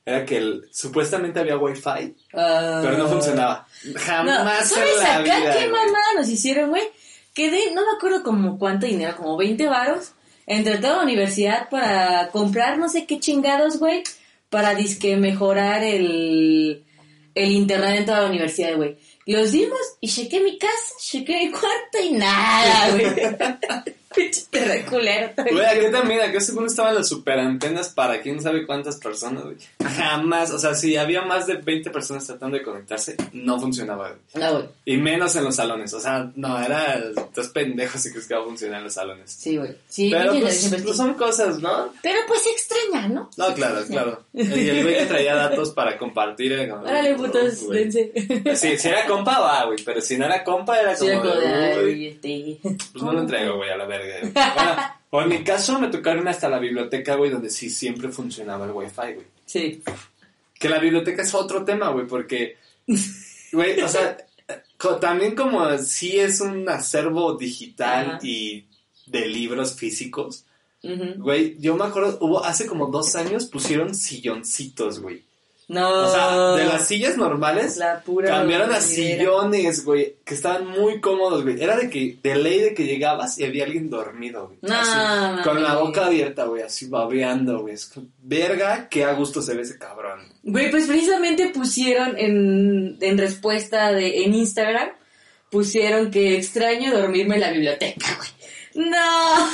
era que el- supuestamente había wifi, Ah. pero no funcionaba. No, Jamás ¿sabes en la acá vida. qué mamá nos hicieron, güey? Que de, no me acuerdo como cuánto dinero, como 20 varos, entre toda la universidad para comprar no sé qué chingados, güey, para disque mejorar el, el internet en toda la universidad, güey. Los dimos y chequé mi casa, chequé mi cuarto y nada, güey. Pinche. Güey, aquí también, aquí según estaban las superantenas para quién sabe cuántas personas, güey. Jamás, o sea, si había más de 20 personas tratando de conectarse, no funcionaba, güey. No, güey. Y menos en los salones, o sea, no, era, estás pendejo si crees que va a funcionar en los salones. Sí, güey. Sí, Pero pues, pues son cosas, ¿no? Pero pues extraña, ¿no? No, claro, claro. Y el güey que traía datos para compartir era como... Órale, putos, dense. Sí, si era compa, va, güey, pero si no era compa, era Sí, como... era como de, de, "Uy, ay, este... Pues no lo entrego, güey, a la verga. Bueno, o en mi caso me tocaron hasta la biblioteca, güey, donde sí siempre funcionaba el wifi, güey. Sí. Que la biblioteca es otro tema, güey, porque, güey, o sea, también como sí es un acervo digital Ajá. y de libros físicos, güey, yo me acuerdo, hubo hace como dos años pusieron silloncitos, güey. No. O sea, de las sillas normales La pura cambiaron a sillones, güey, que estaban muy cómodos, güey. Era de que, de ley de que llegabas y había alguien dormido, güey. No, Así, con la boca abierta, güey, así babeando, güey. Verga, qué a gusto se ve ese cabrón. Güey, pues precisamente pusieron en, en respuesta de, en Instagram, pusieron que extraño dormirme en la biblioteca, güey. No.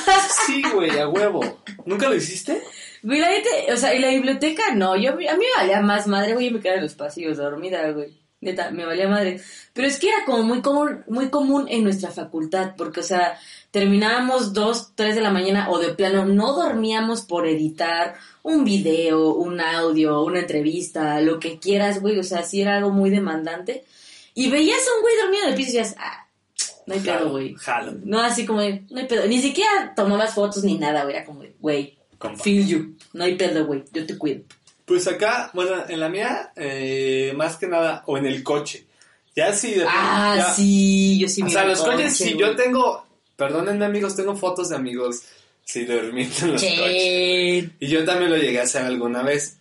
Sí, güey, a huevo. ¿Nunca lo hiciste? Güey, la o sea, y la biblioteca no, yo, a mí me valía más madre, güey, yo me quedaba en los pasillos dormida, güey. Neta, me valía madre. Pero es que era como muy común, muy común en nuestra facultad, porque, o sea, terminábamos dos, tres de la mañana o de plano no dormíamos por editar un video, un audio, una entrevista, lo que quieras, güey, o sea, sí era algo muy demandante. Y veías a un güey dormido en el piso y decías, ah, no hay pedo, güey. No, así como no hay pedo. Ni siquiera tomabas fotos ni nada, güey. Era como güey, Compa. feel you. No hay pedo, güey. Yo te cuido. Pues acá, bueno, en la mía, eh, más que nada, o en el coche. Ya sí, de Ah, ya- sí, yo sí O me sea, iba los coches, coche, si güey. yo tengo, perdónenme amigos, tengo fotos de amigos, sí, durmiendo en los coches. Che. Y yo también lo llegué a hacer alguna vez.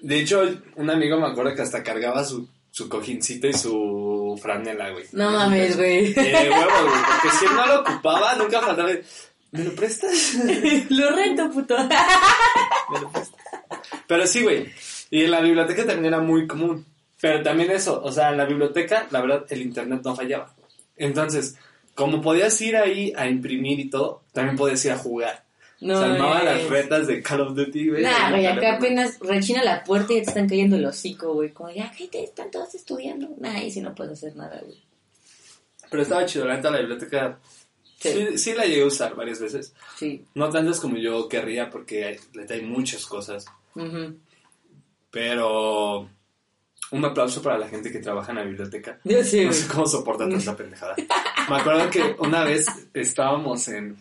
De hecho, un amigo me acuerdo que hasta cargaba su, su cojincito y su franela, güey. No mames, güey. Eh, huevo, güey, porque si él no lo ocupaba, nunca faltaba. ¿Me lo prestas? Lo rento, puto. ¿Me lo prestas? Pero sí, güey. Y en la biblioteca también era muy común. Pero también eso, o sea, en la biblioteca, la verdad, el internet no fallaba. Entonces, como podías ir ahí a imprimir y todo, también podías ir a jugar. No, Se armaban güey. las retas de Call of Duty, güey. Nah, güey, acá apenas rechina la puerta y ya te están cayendo el hocico, güey. Como, ya, gente, están todos estudiando. Nah, y si no puedes hacer nada, güey. Pero estaba chido, la neta, la biblioteca. Sí. Sí. sí, la llegué a usar varias veces. Sí. No tantas como yo querría, porque hay, hay muchas cosas. Pero. Un aplauso para la gente que trabaja en la biblioteca. Sí, No sé cómo soporta tanta pendejada. Me acuerdo que una vez estábamos en,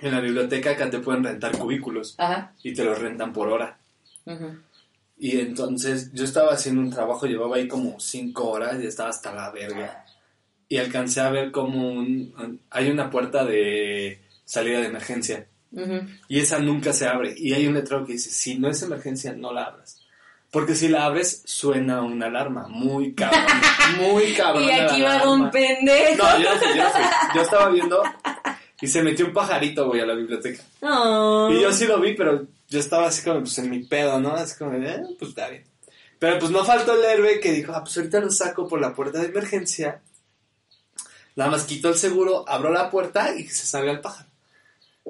en la biblioteca, acá te pueden rentar cubículos Ajá. y te los rentan por hora. Y entonces yo estaba haciendo un trabajo, llevaba ahí como cinco horas y estaba hasta la verga. Y alcancé a ver como un, hay una puerta de salida de emergencia Ujú. y esa nunca se abre. Y hay un letrero que dice, si no es emergencia, no la abras. Porque si la abres, suena una alarma. Muy cabrón. Muy cabrón. Y aquí va un pendejo. No, yo no fui, yo no fui. Yo estaba viendo y se metió un pajarito, güey, a la biblioteca. No. Y yo sí lo vi, pero yo estaba así como, pues, en mi pedo, ¿no? Así como, eh, pues, está bien. Pero, pues, no faltó el héroe que dijo, ah, pues, ahorita lo saco por la puerta de emergencia. Nada más quito el seguro, abro la puerta y que se salga el pájaro.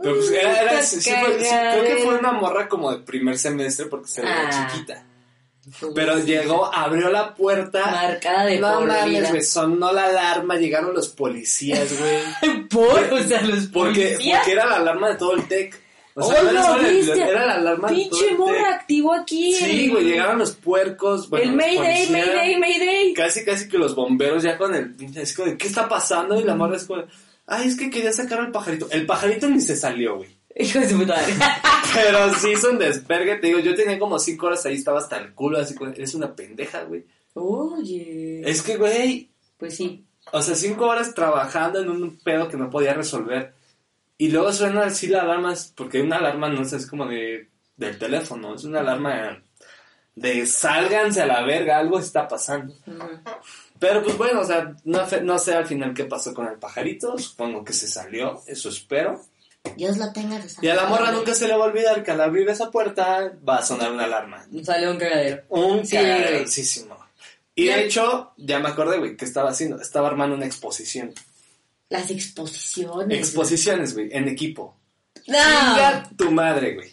Pero, pues, era, era, sí, sí fue- sí, creo que fue una morra como de primer semestre porque se veía Ah. chiquita. Pero llegó, abrió la puerta. Marcada de No por mames, güey, sonó la alarma, llegaron los policías, güey. ¿Por? O sea, los Porque, policías. porque era la alarma de todo el TEC. O ¡Oh, no viste! era la alarma Pinche morra activo aquí. Sí, güey, llegaron los puercos. Bueno, el Mayday, Mayday, Mayday. Casi, casi que los bomberos ya con el pinche disco de ¿qué está pasando? Y la morra es como, ay, es que quería sacar al pajarito. El pajarito ni se salió, güey. Hijo de su puta madre. Pero sí hizo un despergue, te digo, yo tenía como cinco horas ahí, estaba hasta el culo, así como, eres una pendeja, güey. Oye. Es que, güey, Pues sí. o sea, cinco horas trabajando en un pedo que no podía resolver. Y luego suena así la alarma, porque una alarma no sé, es como de, del teléfono, es una alarma de sálganse a la verga, algo está pasando. Pero pues bueno, o sea, no, sé al final qué pasó con el pajarito, supongo que se salió, eso espero. Dios la tenga Y a la morra nunca se le va a olvidar que al abrir esa puerta va a sonar una alarma. Salió un cagadero. Un Sí. Y de hecho, ya me acordé, güey, que estaba haciendo, estaba armando una exposición. Las exposiciones. Exposiciones, güey, en equipo. No. Tu madre, güey.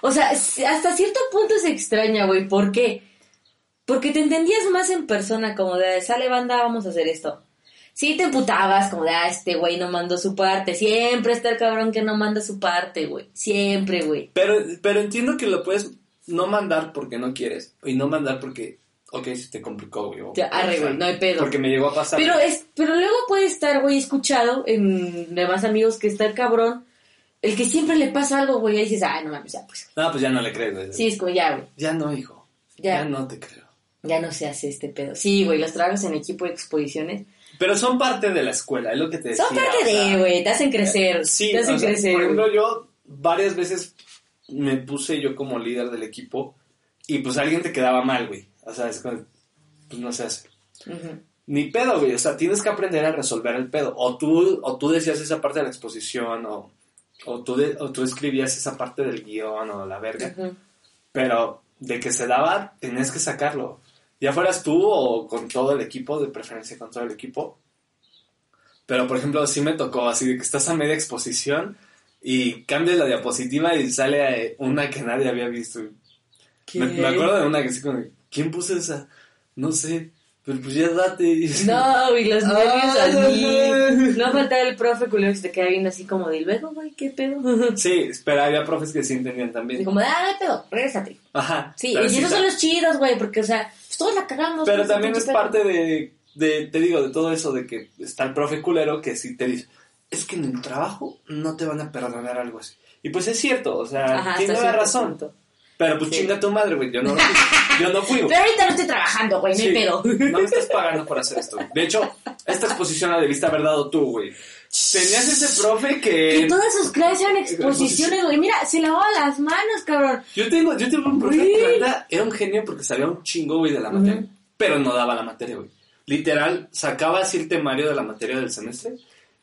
O sea, hasta cierto punto es extraña, güey. ¿Por qué? Porque te entendías más en persona, como de, sale banda, vamos a hacer esto. Sí te emputabas, como de, ah, este güey no mandó su parte. Siempre está el cabrón que no manda su parte, güey. Siempre, güey. Pero, pero entiendo que lo puedes no mandar porque no quieres. Y no mandar porque, ok, se te complicó, güey. o- Ya, arre, güey, no hay pedo. Porque me llegó a pasar. Pero es, pero luego puede estar, güey, escuchado en demás amigos que está el cabrón. El que siempre le pasa algo, güey, y dices, ah, no mames, ya, pues. No, pues ya no le crees, güey. Sí, es como, ya, güey. Ya no, hijo. Ya. ya no te creo. Ya no se hace este pedo. Sí, güey, los trabajos en equipo de exposiciones Pero son parte de la escuela, es lo que te decía. son parte de, güey, te hacen crecer. Sí, te hacen o sea, crecer. por ejemplo, yo varias veces me puse yo como líder del equipo y pues alguien te quedaba mal, güey. O sea, es como, pues no se hace. Ni pedo, güey. O sea, tienes que aprender a resolver el pedo. O tú, o tú decías esa parte de la exposición, o, o, tú, de- o tú escribías esa parte del guion, o la verga. Ujú. Pero de que se daba, tenías que sacarlo. Ya fueras tú o con todo el equipo, de preferencia con todo el equipo. Pero, por ejemplo, sí me tocó así de que estás a media exposición y cambias la diapositiva y sale eh, una que nadie había visto. Me, me acuerdo de una que así como, ¿quién puso esa? No sé, pero pues ya date. No, güey, los nervios Ay, así. No falta el profe culero que se te queda viendo así como de, ¿y luego, güey, ¿qué pedo? Sí, pero había profes que sí entendían Y también. como, ah, hay pedo, regrésate. Ajá. Sí, pero y sí esos son los chidos, güey, porque, o sea, pues todos la cagamos. Pero también es parte de, de, te digo, de todo eso, de que está el profe culero que si te dice, es que en el trabajo no te van a perdonar algo así. Y pues es cierto, o sea, Ajá, tiene la razón. punto. Pero pues Sí. chinga tu madre, güey, yo no, yo no fui. Pero ahorita no estoy trabajando, güey, no hay pedo. No me estás pagando por hacer esto. De hecho, esta exposición la debiste haber dado tú, güey. Tenías ese profe Que que... todas sus clases eran exposiciones, güey. Mira, se lavaba las manos, cabrón. Yo tengo, yo tengo un profe que era un genio porque sabía un chingo, güey, de la materia. Pero no daba la materia, güey. Literal, sacaba así el temario de la materia del semestre.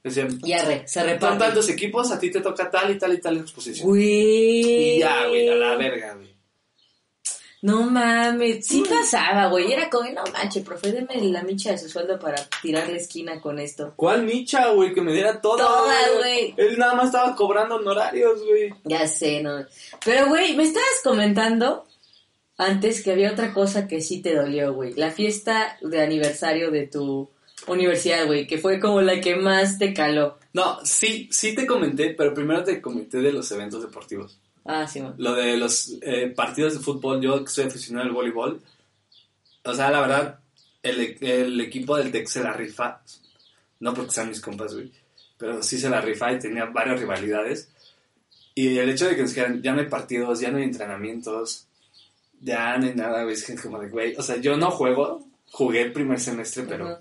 Decía, Y arre, se son reparte. tantos equipos, a ti te toca tal y tal y tal exposición. Güey. Y ya, güey, a la verga, güey. No mames, sí pasaba, güey. Era como, no manches, profe, deme la micha de su sueldo para tirar la esquina con esto. ¿Cuál micha, güey? Que me diera todo. Toda, güey. Él nada más estaba cobrando honorarios, güey. Ya sé, no. Pero, güey, me estabas comentando antes que había otra cosa que sí te dolió, güey. La fiesta de aniversario de tu universidad, güey, que fue como la que más te caló. No, sí, sí te comenté, pero primero te comenté de los eventos deportivos. Ah, sí, man. Lo de los eh, partidos de fútbol, yo que soy aficionado al voleibol. O sea, la verdad, el, el equipo del TEC se la rifa. No porque sean mis compas, güey. Pero sí se la rifa y tenía varias rivalidades. Y el hecho de que nos dijeran, ya no hay partidos, ya no hay entrenamientos, ya no hay nada, güey. Es como de, güey. O sea, yo no juego, jugué el primer semestre, pero.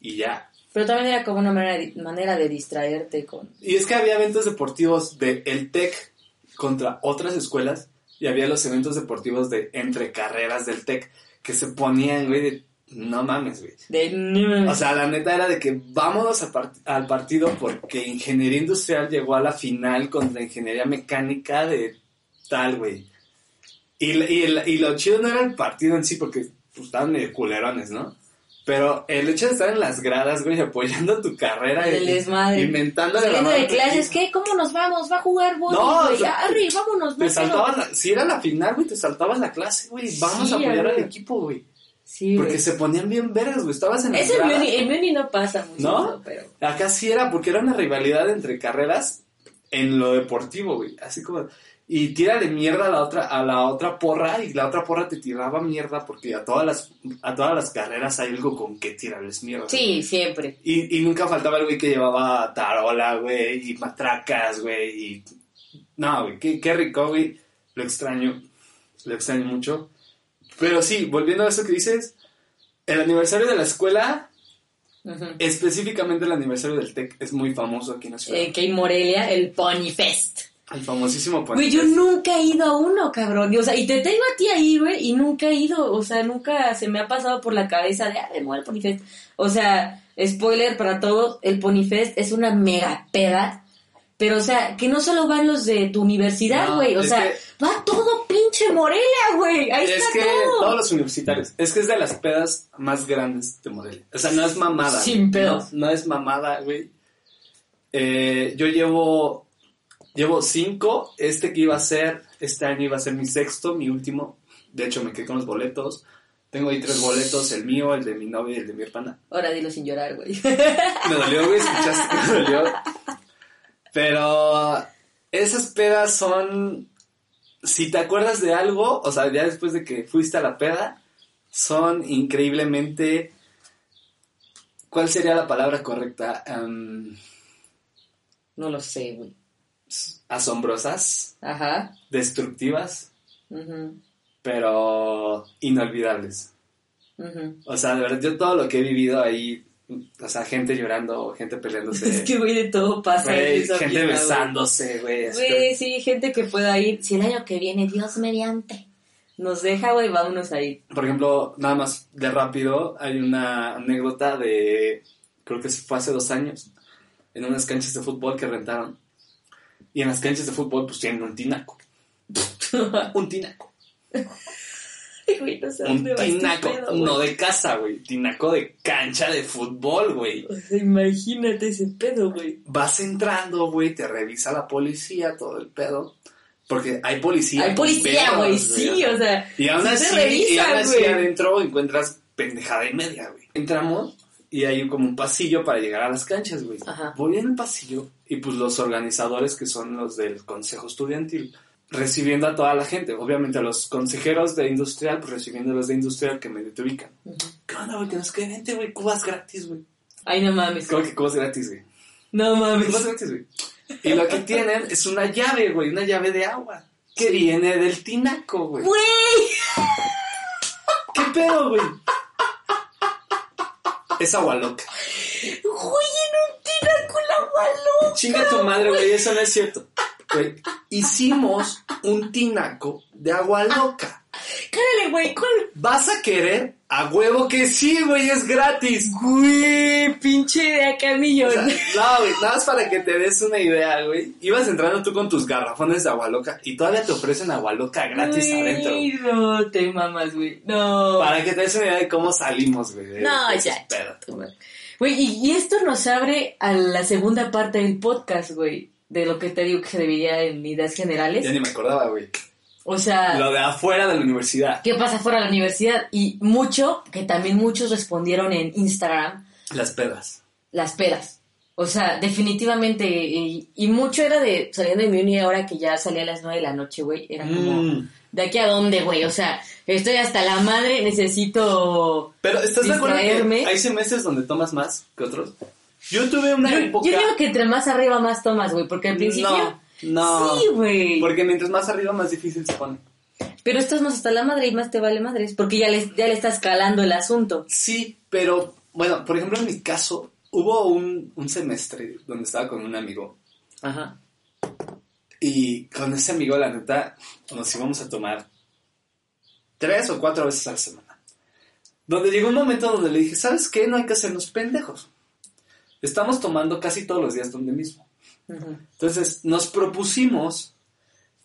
Y ya. Pero también era como una manera de, manera de distraerte con... Y es que había eventos deportivos de el TEC contra otras escuelas y había los eventos deportivos de entre carreras del TEC que se ponían, güey, de no mames, güey. De... O sea, la neta era de que vámonos part- al partido porque ingeniería industrial llegó a la final contra ingeniería mecánica de tal, güey. Y, y lo chido no era el partido en sí porque pues, estaban medio culerones, ¿no? Pero el hecho de estar en las gradas, güey, apoyando tu carrera El y desmadre. inventando Saliendo de clases, ¿qué? ¿Cómo nos vamos? ¿Va a jugar vos? No, güey? o sea, Arre, vámonos, no Te saltabas, la- si era la final, güey, te saltabas la clase, güey. Vamos Sí, a apoyar al equipo, güey. Sí, Porque güey. se ponían bien vergas, güey. Estabas en la Ese en Muni, en Muni no pasa mucho, ¿No? eso, pero... Acá sí era, porque era una rivalidad entre carreras en lo deportivo, güey. Así como... Y tírale mierda a la otra, a la otra porra, y la otra porra te tiraba mierda, porque a todas las, a todas las carreras hay algo con que tirarles mierda. Sí, siempre. Y, y nunca faltaba el güey que llevaba tarola, güey, y matracas, güey, y No, güey, qué, qué rico, güey. Lo extraño. Lo extraño mucho. Pero sí, volviendo a eso que dices, el aniversario de la escuela, Ujú. específicamente el aniversario del TEC, es muy famoso aquí en la ciudad. Eh, que en Morelia, el Pony Fest. El famosísimo Güey, yo nunca he ido a uno, cabrón. Y, o sea, y te tengo a ti ahí, güey, y nunca he ido. O sea, nunca se me ha pasado por la cabeza de, ah, me muero el Ponifest. O sea, spoiler para todos, el Ponifest es una mega peda. Pero, o sea, que no solo van los de tu universidad, No, güey. o sea, que- va todo pinche Morelia, güey. Ahí Es está que todo. todos los universitarios, es que es de las pedas más grandes de Morelia. O sea, no es mamada. Sin pedos. No, no es mamada, güey. Eh, yo llevo, llevo cinco. Este que iba a ser, este año iba a ser mi sexto, mi último. De hecho, me quedé con los boletos. Tengo ahí tres boletos, el mío, el de mi novia y el de mi hermana. Ahora dilo sin llorar, güey. Me dolió, güey, escuchaste que me dolió. Pero esas pedas son. Si te acuerdas de algo, o sea, ya después de que fuiste a la peda, son increíblemente. ¿Cuál sería la palabra correcta? No lo sé, güey. Asombrosas, Ajá. destructivas, pero inolvidables. O sea, de verdad, yo todo lo que he vivido ahí, o sea, gente llorando, gente peleándose. Es que, güey, de todo pasa. Güey, gente vida, besándose, güey. Güey, sí, gente que pueda ir. Si el año que viene, Dios mediante, nos deja, güey, vámonos a ir. Por ejemplo, nada más de rápido, hay una anécdota de, creo que fue hace dos años, en unas canchas de fútbol que rentaron. Y en las canchas de fútbol, pues tienen un tinaco. un tinaco. Güey, no sé Un dónde va este tinaco. pedo, güey. no de casa, güey. Tinaco de cancha de fútbol, güey. O sea, imagínate ese pedo, güey. Vas entrando, güey, te revisa la policía, todo el pedo. Porque hay policía. Hay policía, güey, sí, o sea. Y aún sí así, y aún así adentro encuentras pendejada y media, güey. Entramos y hay como un pasillo para llegar a las canchas, güey. Ajá. Voy en el pasillo y pues los organizadores que son los del consejo estudiantil recibiendo a toda la gente. Obviamente a los consejeros de industrial, pues recibiendo a los de industrial que te ubican. ¿Qué onda, güey? Que nos quede gente, güey. Cubas gratis, güey. Ay, no mames. ¿Cómo que cubas gratis, güey? No mames. Cubas gratis, güey. Y lo que tienen es una llave, güey. Una llave de agua. Que viene del tinaco, güey. Güey. ¿Qué pedo, güey? Es agua loca. Güey, en un tinaco la balón. Chinga tu madre, güey, eso no es cierto. Güey, hicimos un tinaco de agua loca. Cárale, güey, ¿cuál? ¿Vas a querer? A huevo que sí, güey, es gratis. Güey, pinche de acá O millón. sea, no, güey, nada más para que te des una idea, güey. Ibas entrando tú con tus garrafones de agua loca y todavía te ofrecen agua loca gratis Güey, adentro. No, te mamas, güey. No. Para que te des una idea de cómo salimos, güey. No, ya. Güey, y, y esto nos abre a la segunda parte del podcast, güey. De lo que te digo que se dividía en ideas generales. Ya ni me acordaba, güey. O sea, Lo de afuera de la universidad. ¿qué pasa fuera de la universidad? Y mucho, que también muchos respondieron en Instagram, Las pedas. las pedas. O sea, definitivamente, y, y mucho era de saliendo de mi uni ahora que ya salía a las nueve de la noche, güey. Era como, Mm. ¿de aquí a dónde, güey? O sea, estoy hasta la madre, necesito... Pero ¿estás de acuerdo Distraerme. que hay semestres donde tomas más que otros? Yo tuve una Yo, época... yo digo que entre más arriba más tomas, güey, porque al principio... No, no. Sí, güey. Porque mientras más arriba, más difícil se pone. Pero estás más hasta la madre y más te vale madres, porque ya le, ya le estás calando el asunto. Sí, pero bueno, por ejemplo, en mi caso, hubo un, un semestre donde estaba con un amigo. Ajá. Y con ese amigo, la neta, nos íbamos a tomar tres o cuatro veces a la semana. Donde llegó un momento donde le dije, ¿sabes qué? No hay que hacernos pendejos. Estamos tomando casi todos los días donde mismo. Entonces nos propusimos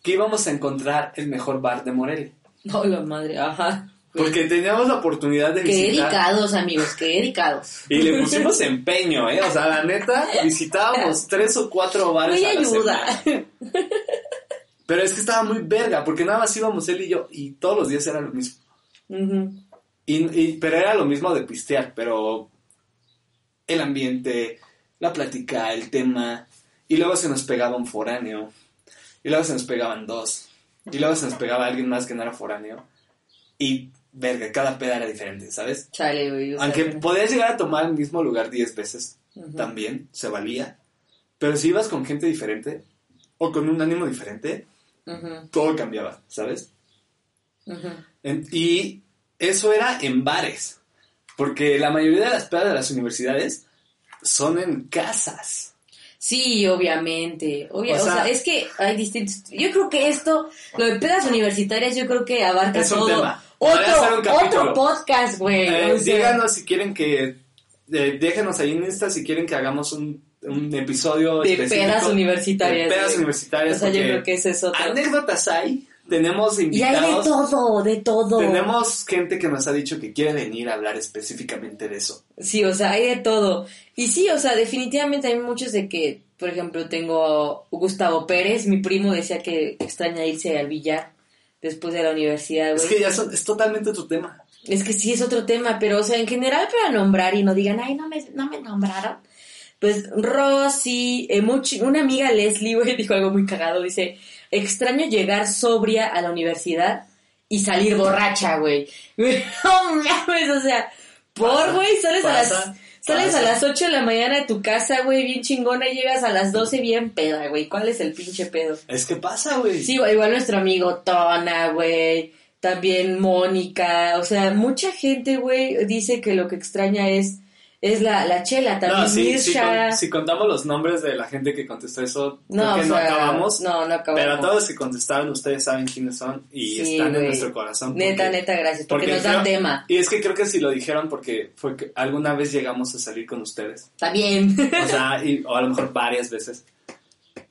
que íbamos a encontrar el mejor bar de Morelia. No, la madre, ajá. Porque teníamos la oportunidad de Qué visitar. dedicados, amigos, qué dedicados. Y le pusimos empeño, ¿eh? O sea, la neta, visitábamos tres o cuatro bares. Muy a la ayuda. semana. Pero es que estaba muy verga, porque nada más íbamos él y yo, y todos los días era lo mismo. Y, y- pero era lo mismo de pistear, pero el ambiente, la plática, el tema, y luego se nos pegaba un foráneo, y luego se nos pegaban dos, y luego se nos pegaba alguien más que no era foráneo, y verga, cada peda era diferente, ¿sabes? Chale, güey. Aunque podías llegar a tomar el mismo lugar diez veces, también se valía, pero si ibas con gente diferente, o con un ánimo diferente, todo cambiaba, ¿sabes? En- y eso era en bares, porque la mayoría de las pedas de las universidades son en casas. Sí, obviamente. obvia- O o, sea, es que hay distintos. Yo creo que esto, lo de pedas universitarias, yo creo que abarca Es un todo. tema. Otro, otro podcast, güey. Eh, o sea, díganos si quieren que. eh, déjenos ahí en Insta si quieren que hagamos un, un episodio de pedas universitarias. de pedas universitarias. O sea, yo creo que es otro. Anécdotas hay. Tenemos Y hay de invitados. todo, de todo. Tenemos gente que nos ha dicho que quiere venir a hablar específicamente de eso. Sí, o sea, hay de todo. Y sí, o sea, definitivamente hay muchos de que, por ejemplo, tengo Gustavo Pérez, mi primo decía que extraña irse al billar después de la universidad, Es güey. que ya son- es totalmente tu tema. Es que sí es otro tema, pero o sea, en general para nombrar y no digan, ay, no me, no me nombraron. Pues Rosy, eh, una amiga Leslie, güey, dijo algo muy cagado, dice, extraño llegar sobria a la universidad y salir borracha, güey. No mames, o sea, por, güey, sales a las... Sales pasa. a las 8 de la mañana de tu casa, güey, bien chingona, y llegas a las 12 bien peda, güey. ¿Cuál es el pinche pedo? Es que pasa, güey. Sí, igual nuestro amigo Tona, güey. También Mónica. O sea, mucha gente, güey, dice que lo que extraña es, es la, la chela. También No, sí, sí, con- si contamos los nombres de la gente que contestó eso, no, creo que o no sea, acabamos. No, no acabamos. Pero todos los que contestaron, ustedes saben quiénes son y Sí, están en nuestro corazón. Neta, porque- neta, gracias. Porque, nos creo- dan tema. Y es que creo que sí lo dijeron porque fue que alguna vez llegamos a salir con ustedes. También. O sea, y- o a lo mejor varias veces.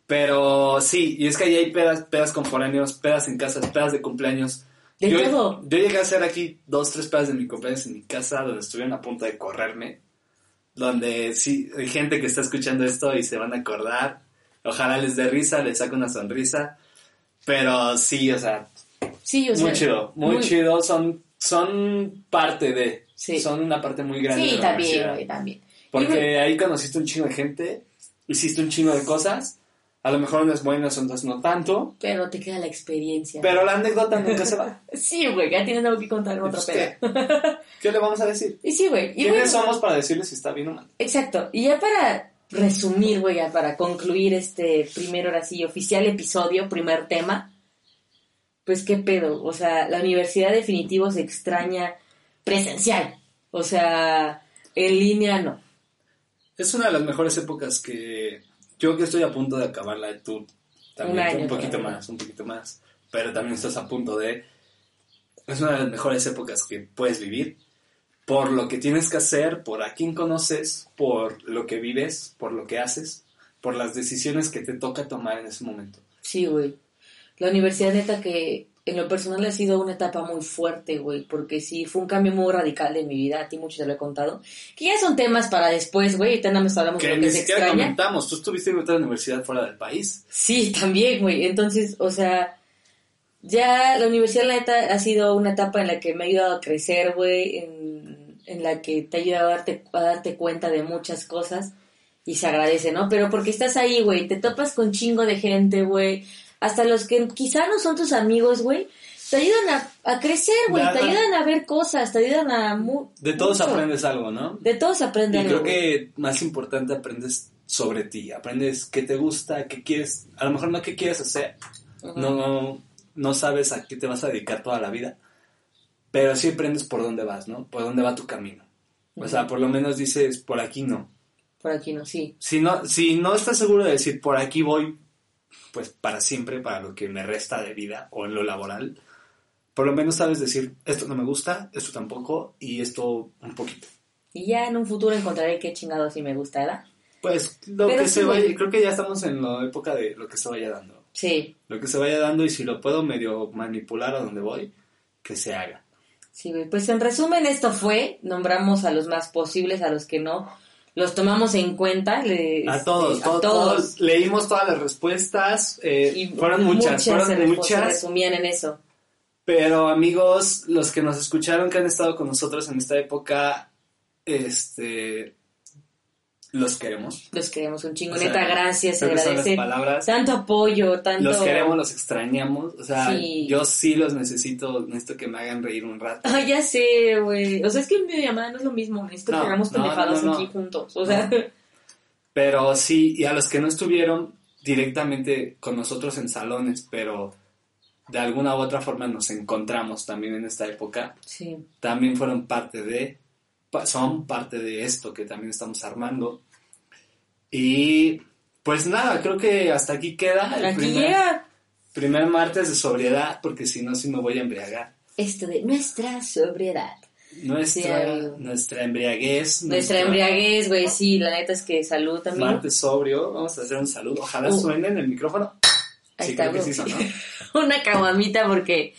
Pero sí, y es que ahí hay pedas, pedas con foráneos, pedas en casas, pedas de cumpleaños. De yo, todo. Yo llegué a hacer aquí dos, tres pedas de mi cumpleaños en mi casa donde estuvieron a punto de correrme. Donde sí, hay gente que está escuchando esto y se van a acordar. Ojalá les dé risa, les saque una sonrisa. Pero sí, o sea, sí, o sea. muy chido, muy, chido. Son, son parte de. Sí. Son una parte muy grande de Sí, la también, también. Y, Porque güey, ahí conociste un chingo de gente, hiciste un chingo de cosas. A lo mejor unas buenas, otras no tanto. Pero te queda la experiencia. Pero la anécdota nunca se va. Sí, güey, ya tienes algo que contar en otro Pues, pedo. ¿qué? ¿Qué le vamos a decir? Y sí, güey. Y ¿Quiénes bueno, somos para decirles si está bien o mal? Exacto. Y ya para resumir, güey, ya para concluir este primer, ahora sí, oficial episodio, primer tema, pues qué pedo. O sea, la universidad definitivo se extraña presencial. O sea, en línea no. Es una de las mejores épocas que yo que estoy a punto de acabarla, tú también Un año un poquito todavía. más, un poquito más, pero también estás a punto de... Es una de las mejores épocas que puedes vivir por lo que tienes que hacer, por a quién conoces, por lo que vives, por lo que haces, por las decisiones que te toca tomar en ese momento. Sí, güey. La universidad neta que en lo personal ha sido una etapa muy fuerte, güey, porque sí, fue un cambio muy radical en mi vida, a ti mucho te lo he contado, que ya son temas para después, güey, ahorita nada más hablamos de Que lo que ni se extraña. comentamos, tú estuviste en otra universidad fuera del país. Sí, también, güey. Entonces, o sea, ya la universidad, la neta, ha sido una etapa en la que me ha ayudado a crecer, güey, en, en la que te ha ayudado a darte, a darte cuenta de muchas cosas y se agradece, ¿no? Pero porque estás ahí, güey, te topas con chingo de gente, güey, hasta los que quizá no son tus amigos, güey, te ayudan a, a crecer, güey, te ayudan a ver cosas, te ayudan a... mu- De todos mucho. aprendes algo, ¿no? De todos aprendes Y algo, creo güey. que más importante aprendes sobre ti, aprendes qué te gusta, qué quieres, a lo mejor no qué quieres hacer, no, no sabes a qué te vas a dedicar toda la vida, pero sí aprendes por dónde vas, ¿no? Por dónde va tu camino. O sea, por lo menos dices, por aquí no. Por aquí no, sí. Si no, si no estás seguro de decir, por aquí voy, pues para siempre, para lo que me resta de vida o en lo laboral, por lo menos sabes decir, esto no me gusta, esto tampoco, y esto un poquito. Y ya en un futuro encontraré qué chingado sí me gusta, ¿verdad? Pues lo Pero que sí, se vaya, creo que ya estamos en la época de lo que se vaya dando. Sí, Lo que se vaya dando y si lo puedo medio manipular a donde voy, que se haga. sí. Pues en resumen esto fue, nombramos a los más posibles, a los que no, los tomamos en cuenta. le- A todos, este, todos, todos. leímos todas las respuestas, eh, Y fueron muchas, fueron refu- se muchas, resumían en eso. pero amigos, los que nos escucharon, que han estado con nosotros en esta época, este, los queremos. Los queremos un chingo. O sea, Neta, gracias, se agradece. palabras. Tanto apoyo, tanto... Los queremos, los extrañamos, o sea, Sí. yo sí los necesito, necesito que me hagan reír un rato. Ay, ya sé, güey. O sea, es que en videollamada no es lo mismo. Necesito No, que hagamos pendejadas no, no, aquí juntos. O sea, Pero sí, y a los que no estuvieron, directamente con nosotros en salones, pero de alguna u otra forma nos encontramos también en esta época, Sí. también fueron parte de, son parte de esto que también estamos armando. Y pues nada, creo que hasta aquí queda el Aquí primer, llega primer martes de sobriedad, porque si no, sí me voy a embriagar. esto de nuestra sobriedad. Nuestra, nuestra embriaguez. Nuestra embriaguez, güey, sí, la neta es que salud también. Martes sobrio, vamos a hacer un saludo. Ojalá Uh. suene en el micrófono. Ahí sí, está, creo que sí. Una caguamita porque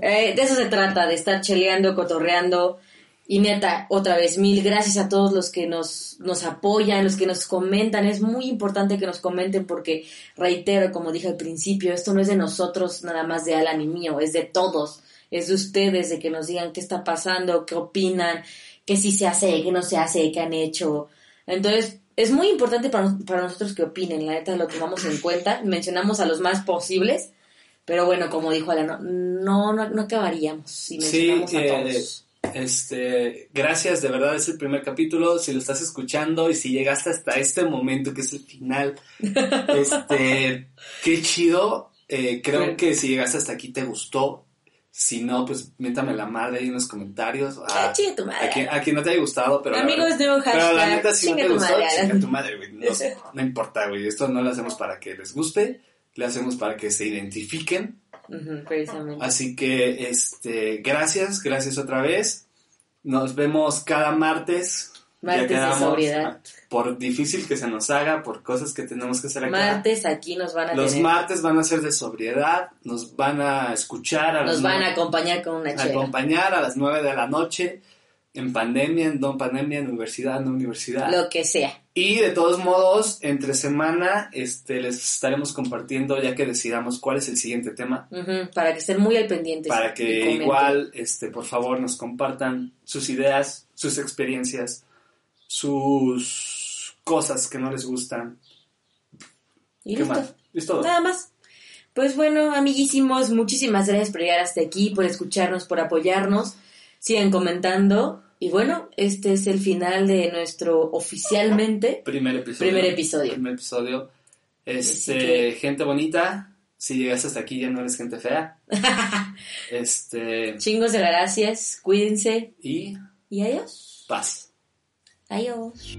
eh, de eso se trata, de estar cheleando, cotorreando. Y neta, otra vez, mil gracias a todos los que nos, nos apoyan, los que nos comentan. Es muy importante que nos comenten porque, reitero, como dije al principio, esto no es de nosotros, nada más de Alan y mío, es de todos. Es de ustedes, de que nos digan qué está pasando, qué opinan, qué sí se hace, qué no se hace, qué han hecho. Entonces, es muy importante para, para nosotros que opinen, la neta lo tomamos en cuenta. Mencionamos a los más posibles, pero bueno, como dijo Alan, no, no, no acabaríamos si Sí, mencionamos a eh, todos. Este, gracias, de verdad es el primer capítulo. Si lo estás escuchando y si llegaste hasta este momento que es el final, este, qué chido. Eh, creo Sí. que si llegaste hasta aquí te gustó. Si no, pues miéntame la madre ahí en los comentarios. Ah, Ah, chinga tu madre. a, quien, a quien no te haya gustado, pero. Amigos, verdad- nuevo Pero la hashtag, neta, si no te gustó, madre, chinga tu madre, güey. No, no importa, güey. Esto no lo hacemos para que les guste. Lo hacemos para que se identifiquen. Precisamente. Así que, este, gracias, gracias otra vez. Nos vemos cada martes. Martes de sobriedad. Por difícil que se nos haga, por cosas que tenemos que hacer acá. Martes aquí nos van a Los tener, martes van a ser de sobriedad, nos van a escuchar, a nos van a acompañar con una chela. acompañar a las 9 de la noche, en pandemia, en no pandemia, en universidad, no universidad. Lo que sea. Y de todos modos, entre semana, este, les estaremos compartiendo ya que decidamos cuál es el siguiente tema. Para que estén muy al pendiente. para que igual, este, por favor, nos compartan sus ideas, sus experiencias, sus cosas que no les gustan. Y ¿Qué listo. más? Es todo. Nada más. Pues bueno, amiguísimos, muchísimas gracias por llegar hasta aquí, por escucharnos, por apoyarnos. Sigan comentando. Y bueno, este es el final de nuestro oficialmente Primer episodio. primer episodio. Primer episodio. Este, que- gente bonita. Si llegas hasta aquí ya no eres gente fea. este, Chingos de gracias, cuídense y y adiós. paz. Adiós.